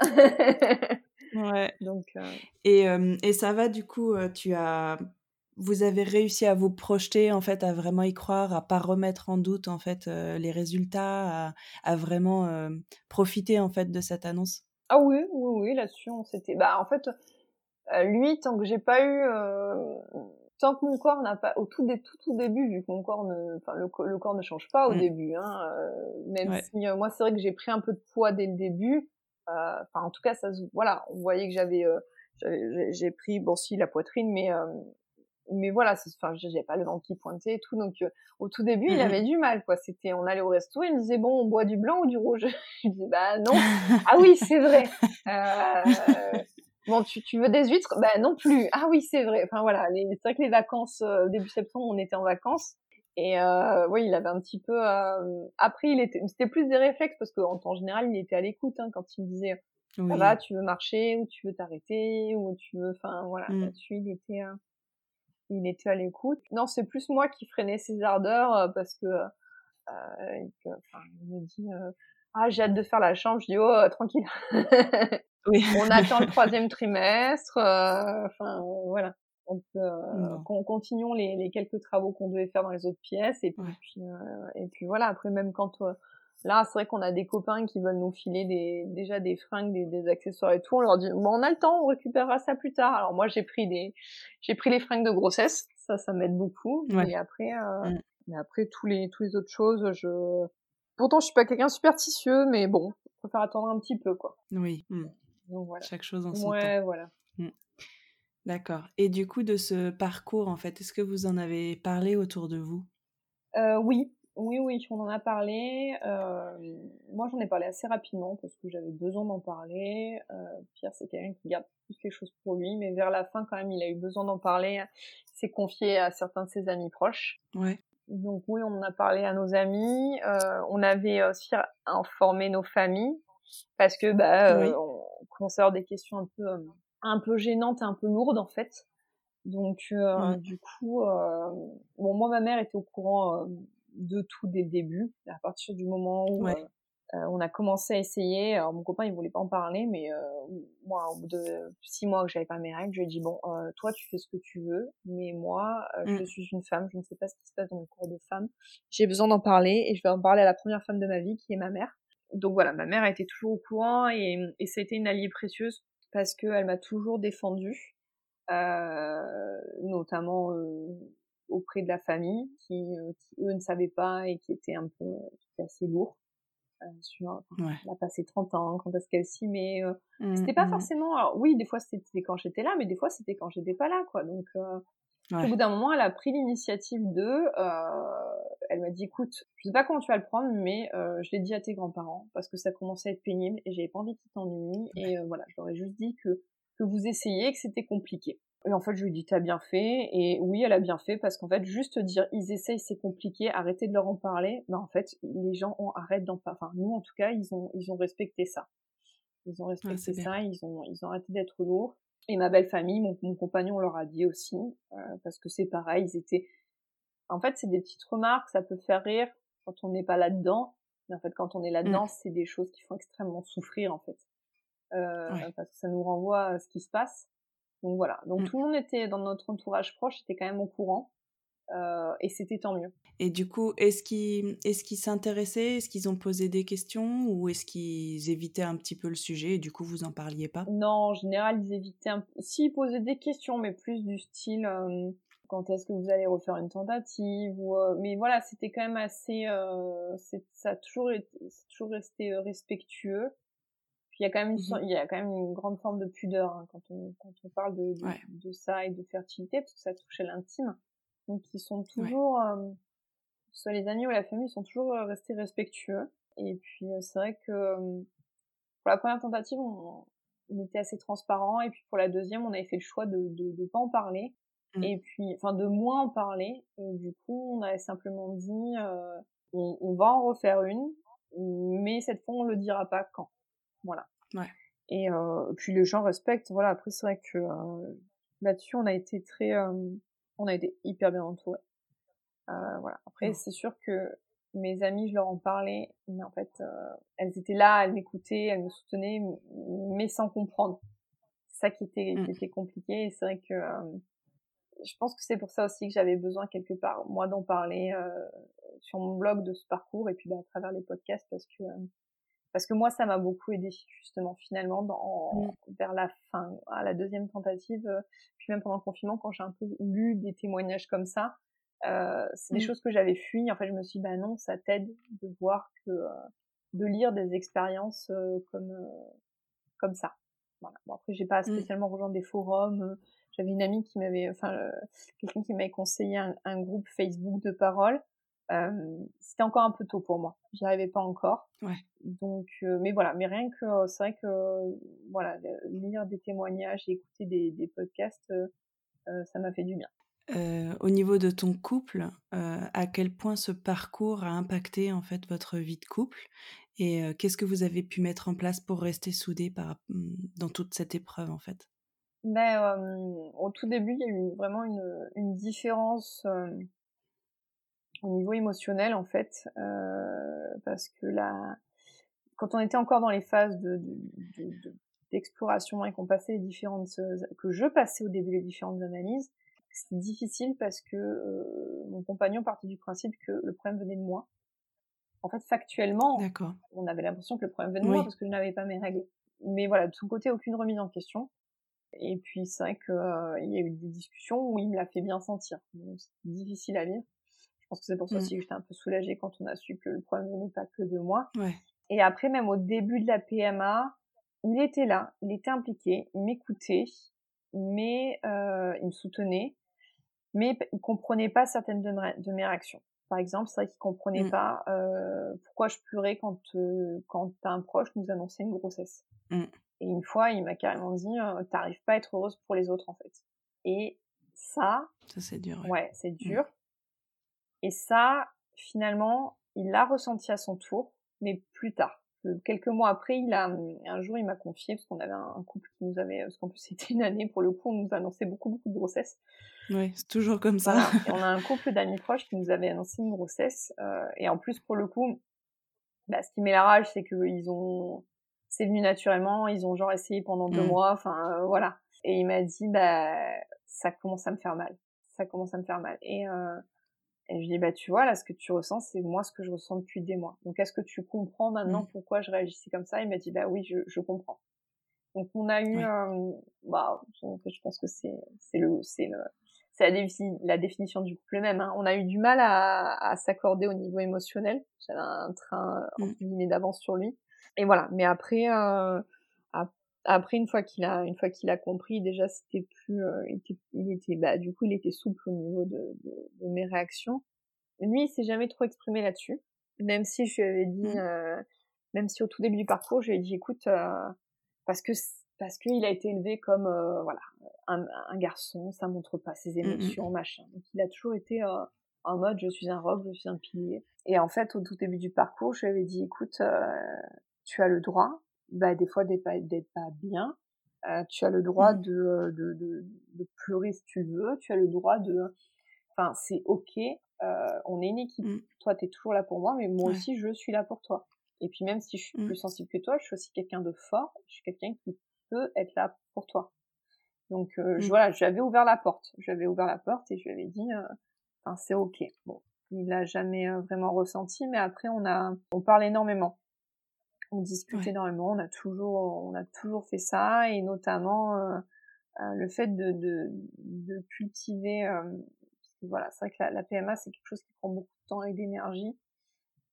Ouais. (laughs) Donc, euh et, et ça va, du coup, tu as. Vous avez réussi à vous projeter, en fait, à vraiment y croire, à pas remettre en doute, en fait, les résultats, à, à vraiment profiter, en fait, de cette annonce? Ah oui, oui, oui, là-dessus, on s'était. Bah, en fait, lui, tant que j'ai pas eu. Tant que mon corps n'a pas, au tout, des, tout, tout début, vu que mon corps ne, enfin, le, le corps ne change pas au mmh. début, hein, même si moi c'est vrai que j'ai pris un peu de poids dès le début, euh, enfin, en tout cas, ça, voilà, on voyait que j'avais, euh, j'ai pris, bon, si la poitrine, mais euh, mais voilà, enfin, j'ai pas le ventre qui pointait et tout, donc au tout début, il avait du mal, quoi. C'était, on allait au resto, il me disait bon, on boit du blanc ou du rouge? (laughs) Je disais bah non. (laughs) ah oui, c'est vrai. Euh, bon, tu, tu veux des huîtres? Bah non plus. Ah oui, c'est vrai. Enfin voilà, c'est vrai que les vacances début septembre, on était en vacances. Et euh, oui, il avait un petit peu. Euh... Après, il était, c'était plus des réflexes parce qu'en temps général, il était à l'écoute hein, quand il me disait ça va, tu veux marcher ou tu veux t'arrêter ou tu veux. Enfin voilà, mmh. là-dessus, il était, euh... il était à l'écoute. Non, c'est plus moi qui freinais ses ardeurs euh, parce que, euh, enfin, il me dit ah j'ai hâte de faire la chambre. Je dis oh tranquille. (laughs) oui. On attend le (laughs) troisième trimestre. Enfin voilà. On peut euh, continuons les, les, quelques travaux qu'on devait faire dans les autres pièces et puis euh, et puis voilà. Après même quand euh, là c'est vrai qu'on a des copains qui veulent nous filer des déjà des fringues des, des accessoires et tout on leur dit bon on a le temps on récupérera ça plus tard. Alors moi j'ai pris des j'ai pris les fringues de grossesse. Ça ça m'aide beaucoup. Et après euh, mm. mais après tous les tous les autres choses je pourtant je suis pas quelqu'un superstitieux mais bon faut faire attendre un petit peu quoi. Oui. Mm. Donc, voilà. chaque chose en son ouais, voilà mm. D'accord. Et du coup, de ce parcours, en fait, est-ce que vous en avez parlé autour de vous? Euh, Oui, oui, oui, on en a parlé. Euh, moi, j'en ai parlé assez rapidement parce que j'avais besoin d'en parler. Euh, Pierre, c'est quelqu'un qui garde plus les choses pour lui, mais vers la fin, quand même, il a eu besoin d'en parler. Il s'est confié à certains de ses amis proches. Ouais. Donc oui, on en a parlé à nos amis. Euh, on avait aussi informé nos familles parce que bah, oui. on à avoir des questions un peu un peu gênante et un peu lourde en fait. Donc euh, du coup, euh, bon moi ma mère était au courant euh, de tout dès le début. À partir du moment où on a commencé à essayer, alors mon copain il voulait pas en parler, mais moi au bout de six mois que j'avais pas mes règles, je lui ai dit bon, toi tu fais ce que tu veux, mais moi je mmh. suis une femme, je ne sais pas ce qui se passe dans mon corps de femme, j'ai besoin d'en parler et je vais en parler à la première femme de ma vie qui est ma mère. Donc voilà, ma mère a été toujours au courant et, et ça a été une alliée précieuse parce qu'elle m'a toujours défendue, euh, notamment euh, auprès de la famille qui, euh, qui, eux ne savaient pas et qui était un peu qui assez lourd. Euh, sur, ouais. Elle a passé 30 ans, quand est-ce qu'elle s'y met mmh, C'était pas mmh. forcément... Alors, oui, des fois c'était quand j'étais là, mais des fois c'était quand j'étais pas là, quoi. Donc au bout d'un moment, elle a pris l'initiative de, euh, elle m'a dit, écoute, je sais pas comment tu vas le prendre, mais euh, je l'ai dit à tes grands-parents parce que ça commençait à être pénible et j'avais pas envie qu'ils t'ennuient et euh, voilà, je leur ai juste dit que que vous essayez, que c'était compliqué. Et en fait, je lui ai dit, t'as bien fait. Et oui, elle a bien fait parce qu'en fait, juste dire, ils essayent, c'est compliqué, arrêtez de leur en parler. Ben, en fait, les gens ont arrêté d'en parler. Enfin, nous, en tout cas, ils ont, ils ont respecté ça. Ils ont respecté ça, ils ont, ils ont arrêté d'être lourds. Et ma belle famille, mon, mon compagnon leur a dit aussi, euh, parce que c'est pareil, ils étaient... En fait, c'est des petites remarques, ça peut faire rire quand on n'est pas là-dedans, mais en fait, quand on est là-dedans, mmh. c'est des choses qui font extrêmement souffrir, en fait. Euh, Parce que ça nous renvoie à ce qui se passe. Donc voilà. Donc mmh. tout le monde était, dans notre entourage proche, était quand même au courant. Euh, et c'était tant mieux. Et du coup, est-ce qu'ils est s'intéressaient? Est-ce qu'ils ont posé des questions? Ou est-ce qu'ils évitaient un petit peu le sujet et du coup vous en parliez pas? Non, en général, ils évitaient un S'ils posaient des questions, mais plus du style euh, quand est-ce que vous allez refaire une tentative ou, euh, Mais voilà, c'était quand même assez... ça a toujours, été... toujours resté respectueux. Puis il y a quand même une, mmh il y a quand même une grande forme de pudeur hein, quand, on, quand on parle de, de, de, ça et de fertilité, parce que ça touche à l'intime. Donc ils sont toujours, euh, soit les amis ou la famille, ils sont toujours euh, restés respectueux. Et puis euh, c'est vrai que pour la première tentative, on, était assez transparent. Et puis pour la deuxième, on avait fait le choix de de, pas en parler. Mmh. Et puis, enfin, de moins en parler. Et du coup, on avait simplement dit, on, on, va en refaire une, mais cette fois, on le dira pas quand. Voilà. Ouais. Et euh, puis les gens respectent. Voilà. Après, c'est vrai que là-dessus, on a été très on a été hyper bien entourés. Euh, voilà. Après, mmh. c'est sûr que mes amis, je leur en parlais, mais en fait, euh, elles étaient là, elles m'écoutaient, elles me soutenaient, mais sans comprendre. C'est ça qui était, qui mmh. était compliqué. Et c'est vrai que euh, je pense que c'est pour ça aussi que j'avais besoin quelque part, moi, d'en parler euh, sur mon blog de ce parcours et puis bah, à travers les podcasts, parce que parce que moi, ça m'a beaucoup aidé justement finalement dans, mmh. vers la fin, à la deuxième tentative, euh, puis même pendant le confinement, quand j'ai un peu lu des témoignages comme ça, euh, c'est des mmh. choses que j'avais fui. En fait, je me suis dit, bah non, ça t'aide de voir que, euh, de lire des expériences euh, comme comme ça. Voilà. Bon après, j'ai pas mmh. spécialement rejoint des forums. J'avais une amie qui m'avait, enfin, quelqu'un qui m'avait conseillé un, un, groupe Facebook de parole. Euh, c'était encore un peu tôt pour moi. J'y arrivais pas encore. Ouais. Donc, euh, mais voilà, mais rien que c'est vrai que voilà, lire des témoignages et écouter des, des podcasts, euh, ça m'a fait du bien. Euh, au niveau de ton couple, à quel point ce parcours a impacté en fait votre vie de couple et qu'est-ce que vous avez pu mettre en place pour rester soudés par, mmh, dans toute cette épreuve en fait? Ben, au tout début, il y a eu vraiment une, une différence au niveau émotionnel en fait, euh, parce que là, quand on était encore dans les phases de, d'exploration et qu'on passait les différentes, que je passais au début les différentes analyses, c'était difficile parce que euh, mon compagnon partait du principe que le problème venait de moi. En fait, factuellement, on avait l'impression que le problème venait de moi parce que je n'avais pas mes règles. Mais voilà, de son côté, aucune remise en question. Et puis c'est vrai qu'il euh, y a eu des discussions où il me l'a fait bien sentir. C'est difficile à lire. Je pense que c'est pour ça mmh. aussi que j'étais un peu soulagée quand on a su que le problème venait pas que de moi. Et après, même au début de la PMA, il était là, il était impliqué, il m'écoutait, mais euh, il me soutenait, mais il comprenait pas certaines de, mes réactions. Par exemple, c'est vrai qu'il comprenait mmh. pas euh, pourquoi je pleurais quand euh, quand un proche nous annonçait une grossesse. Mmh. Et une fois, il m'a carrément dit euh, "T'arrives pas à être heureuse pour les autres en fait." Et ça, ça c'est dur. Ouais, c'est dur. Et ça, finalement, il l'a ressenti à son tour, mais plus tard, quelques mois après, il a un jour, il m'a confié parce qu'on avait un, couple qui nous avait, parce qu'en plus (laughs) c'était une année pour le coup, on nous annonçait beaucoup beaucoup de grossesses. Oui, c'est toujours comme ça. (laughs) on a un couple d'amis proches qui nous avait annoncé une grossesse, euh, et en plus pour le coup, bah, ce qui met la rage, c'est qu'ils ont, c'est venu naturellement, ils ont genre essayé pendant deux mmh. mois, enfin euh, voilà. Et il m'a dit, bah ça commence à me faire mal, ça commence à me faire mal. Et euh, et je dis, bah, tu vois, là, ce que tu ressens, c'est moi ce que je ressens depuis des mois. Donc, est-ce que tu comprends maintenant mmh. pourquoi je réagissais comme ça? Il m'a dit, bah oui, je, je comprends. Donc, on a eu, euh, bah, je pense que c'est, c'est le, c'est le, c'est la, la, définition du couple même. Hein. On a eu du mal à, à s'accorder au niveau émotionnel. J'avais un train, entre mmh. guillemets, d'avance sur lui. Et voilà. Mais après, euh, après une fois qu'il a une fois qu'il a compris déjà c'était plus euh, il était, il était bah du coup il était souple au niveau de, de, de mes réactions. Lui il s'est jamais trop exprimé là-dessus même si je lui avais dit mmh. euh, même si au tout début du parcours je lui ai dit écoute euh, parce que parce qu'il a été élevé comme euh, voilà un, un, garçon ça montre pas ses mmh, mmh, émotions machin. Donc il a toujours été en mode je suis un roc je suis un pilier. Et en fait au tout début du parcours je lui avais dit écoute tu as le droit bah, des fois d'être pas, d'être pas bien. Euh, tu as le droit mmh. de, de, de, de, pleurer si tu veux. Tu as le droit de... Enfin, c'est ok. Euh, on est une équipe. Mmh. Toi, tu es toujours là pour moi, mais moi aussi, je suis là pour toi. Et puis même si je suis mmh. plus sensible que toi, je suis aussi quelqu'un de fort. Je suis quelqu'un qui peut être là pour toi. Donc euh, je, voilà, j'avais ouvert la porte. J'avais ouvert la porte et je lui avais dit, euh, enfin c'est ok. Bon, il l'a jamais vraiment ressenti, mais après on a, on parle énormément on discute énormément, on a toujours, on a toujours fait ça, et notamment euh, euh, le fait de, de, de cultiver, euh, parce que voilà, c'est vrai que la, la PMA c'est quelque chose qui prend beaucoup de temps et d'énergie,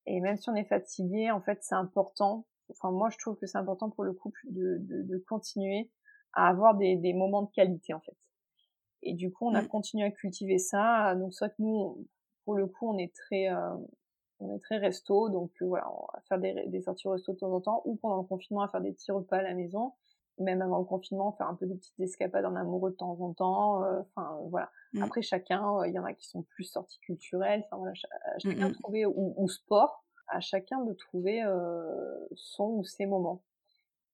et même si on est fatigué, en fait c'est important. Enfin moi je trouve que c'est important pour le couple de, de, de continuer à avoir des, des moments de qualité en fait. Et du coup on a continué à cultiver ça. Donc soit que nous, pour le coup, on est très on est très resto, donc euh, voilà, on va faire des, des sorties au resto de temps en temps, ou pendant le confinement à faire des petits repas à la maison, même avant le confinement, faire un peu de petites escapades en amoureux de temps en temps, euh, enfin voilà. Mmh. Après chacun, euh, il y en a qui sont plus sorties culturelles, enfin voilà, chacun mmh, trouver ou, ou, sport, à chacun de trouver son ou ses moments.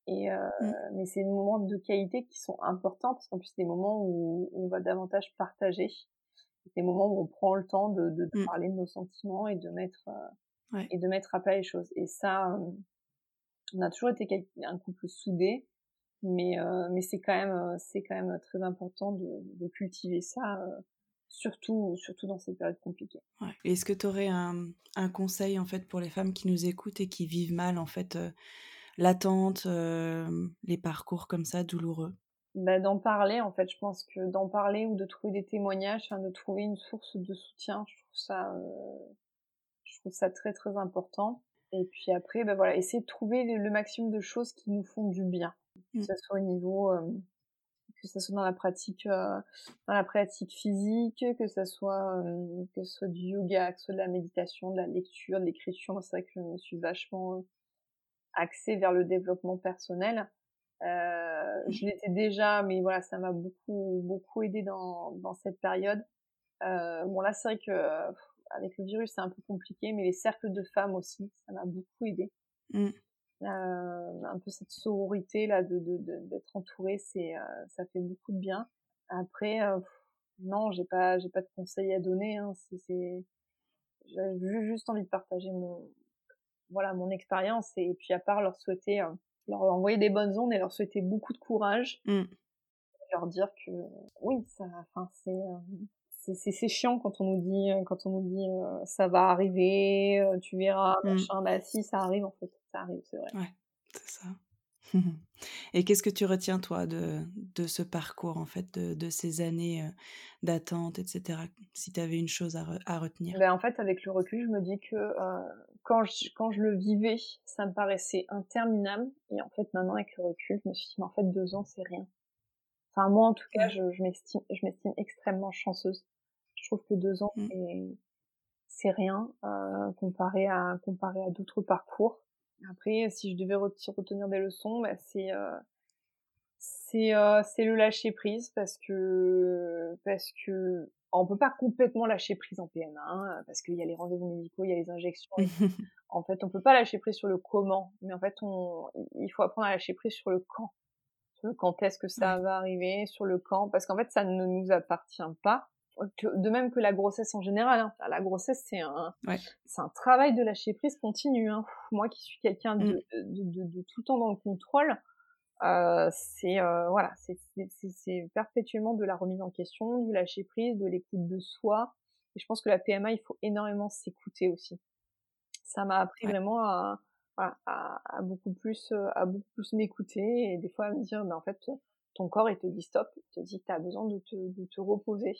Et mmh. mais c'est des moments de qualité qui sont importants parce qu'en plus c'est des moments où on va davantage partager des moments où on prend le temps de, de, mmh. parler de nos sentiments et de mettre euh, et de mettre à plat les choses. Et ça, euh, on a toujours été un couple soudé, mais euh, mais c'est quand même c'est quand même très important de, de cultiver ça. Surtout, surtout dans ces périodes compliquées. Ouais. Est-ce que tu aurais un, un, conseil en fait pour les femmes qui nous écoutent et qui vivent mal en fait l'attente, les parcours comme ça douloureux? Bah, d'en parler en fait je pense que d'en parler ou de trouver des témoignages enfin, de trouver une source de soutien je trouve ça euh, je trouve ça très très important. Et puis après bah voilà essayer de trouver le, maximum de choses qui nous font du bien. Que mmh. ce soit au niveau euh, que ce soit dans la pratique euh, dans la pratique physique que ce soit que ce soit du yoga que ce soit de la méditation de la lecture de l'écriture. C'est vrai que je me suis vachement axée vers le développement personnel euh, je l'étais déjà, mais voilà, ça m'a beaucoup beaucoup aidé dans dans cette période. Euh, bon là, c'est vrai que avec le virus, c'est un peu compliqué, mais les cercles de femmes aussi, ça m'a beaucoup aidé. Mmh. Euh, un peu cette sororité là, de d'être entourée, c'est euh, ça fait beaucoup de bien. Après, euh, non, j'ai pas j'ai pas de conseils à donner. Hein, c'est j'ai juste envie de partager mon voilà mon expérience et puis à part leur souhaiter leur envoyer des bonnes ondes et leur souhaiter beaucoup de courage. Mm. Leur dire que oui, ça, enfin, c'est, euh, c'est, c'est, chiant quand on nous dit, euh, quand on nous dit, euh, ça va arriver, tu verras, mm. machin. Bah si, ça arrive en fait, ça arrive, c'est vrai. Ouais, c'est ça. (laughs) Et qu'est-ce que tu retiens, toi, de, de ce parcours, en fait, de, de ces années d'attente, etc. Si tu avais une chose à, à retenir ben, En fait, avec le recul, je me dis que quand je, quand je le vivais, ça me paraissait interminable. Et en fait, maintenant, avec le recul, je me suis dit, mais en fait, deux ans, c'est rien. Enfin, moi, en tout cas, je, je m'estime, je m'estime extrêmement chanceuse. Je trouve que deux ans, mmh. c'est, rien, euh, comparé à, comparé à d'autres parcours. Après, si je devais retenir des leçons, bah, c'est, euh, c'est euh, c'est le lâcher prise parce que parce que on peut pas complètement lâcher prise en PMA hein, parce qu'il y a les rendez-vous médicaux, il y a les injections. (laughs) en fait, on peut pas lâcher prise sur le comment, mais en fait, on il faut apprendre à lâcher prise sur le quand. Sur le quand est-ce que ça va arriver, sur le quand, parce qu'en fait, ça ne nous appartient pas. De même que la grossesse en général. Hein. La grossesse, c'est un, c'est un travail de lâcher prise continu. Hein. Moi qui suis quelqu'un de, de, de, de, tout le temps dans le contrôle, euh, c'est euh, voilà, c'est perpétuellement de la remise en question, du lâcher prise, de l'écoute de soi. Et je pense que la PMA, il faut énormément s'écouter aussi. Ça m'a appris vraiment à, à, à, beaucoup plus euh, à beaucoup plus m'écouter et des fois à me dire, ben en fait, ton corps il te dit stop, il te dit que tu as besoin de te, de te reposer.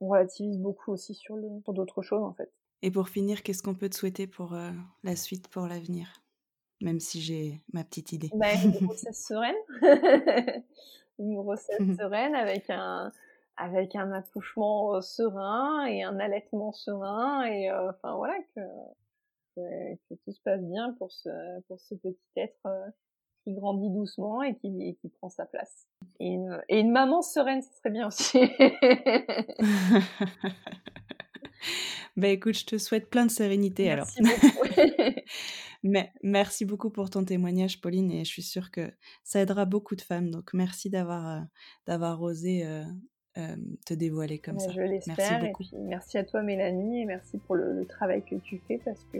On relativise beaucoup aussi sur, sur d'autres choses en fait. Et pour finir, qu'est-ce qu'on peut te souhaiter pour euh, la suite, pour l'avenir? Même si j'ai ma petite idée. Bah, une grossesse sereine. (laughs) une grossesse mmh sereine avec un, avec un accouchement euh, serein et un allaitement serein et euh, enfin voilà que, que, tout se passe bien pour ce pour ce petit être euh, qui grandit doucement et qui et qui prend sa place et une, et une maman sereine ce serait bien aussi (laughs) (laughs) bah écoute je te souhaite plein de sérénité Merci alors beaucoup. (laughs) Mais merci beaucoup pour ton témoignage, Pauline, et je suis sûre que ça aidera beaucoup de femmes. Donc, merci d'avoir euh, d'avoir osé euh, euh, te dévoiler comme ça. Je l'espère. Et puis, merci à toi, Mélanie, et merci pour le, travail que tu fais parce que,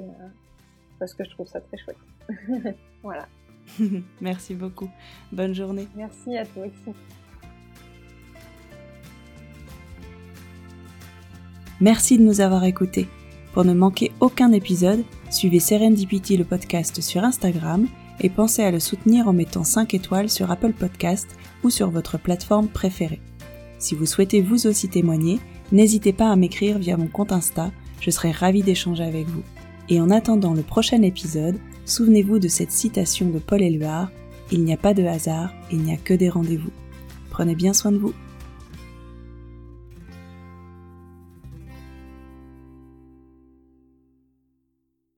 parce que je trouve ça très chouette. (laughs) voilà. (laughs) merci beaucoup. Bonne journée. Merci à toi aussi. Merci de nous avoir écoutés. Pour ne manquer aucun épisode, suivez Serendipity le podcast sur Instagram et pensez à le soutenir en mettant 5 étoiles sur Apple Podcast ou sur votre plateforme préférée. Si vous souhaitez vous aussi témoigner, n'hésitez pas à m'écrire via mon compte Insta, je serai ravie d'échanger avec vous. Et en attendant le prochain épisode, souvenez-vous de cette citation de Paul Éluard, Il n'y a pas de hasard, il n'y a que des rendez-vous. Prenez bien soin de vous.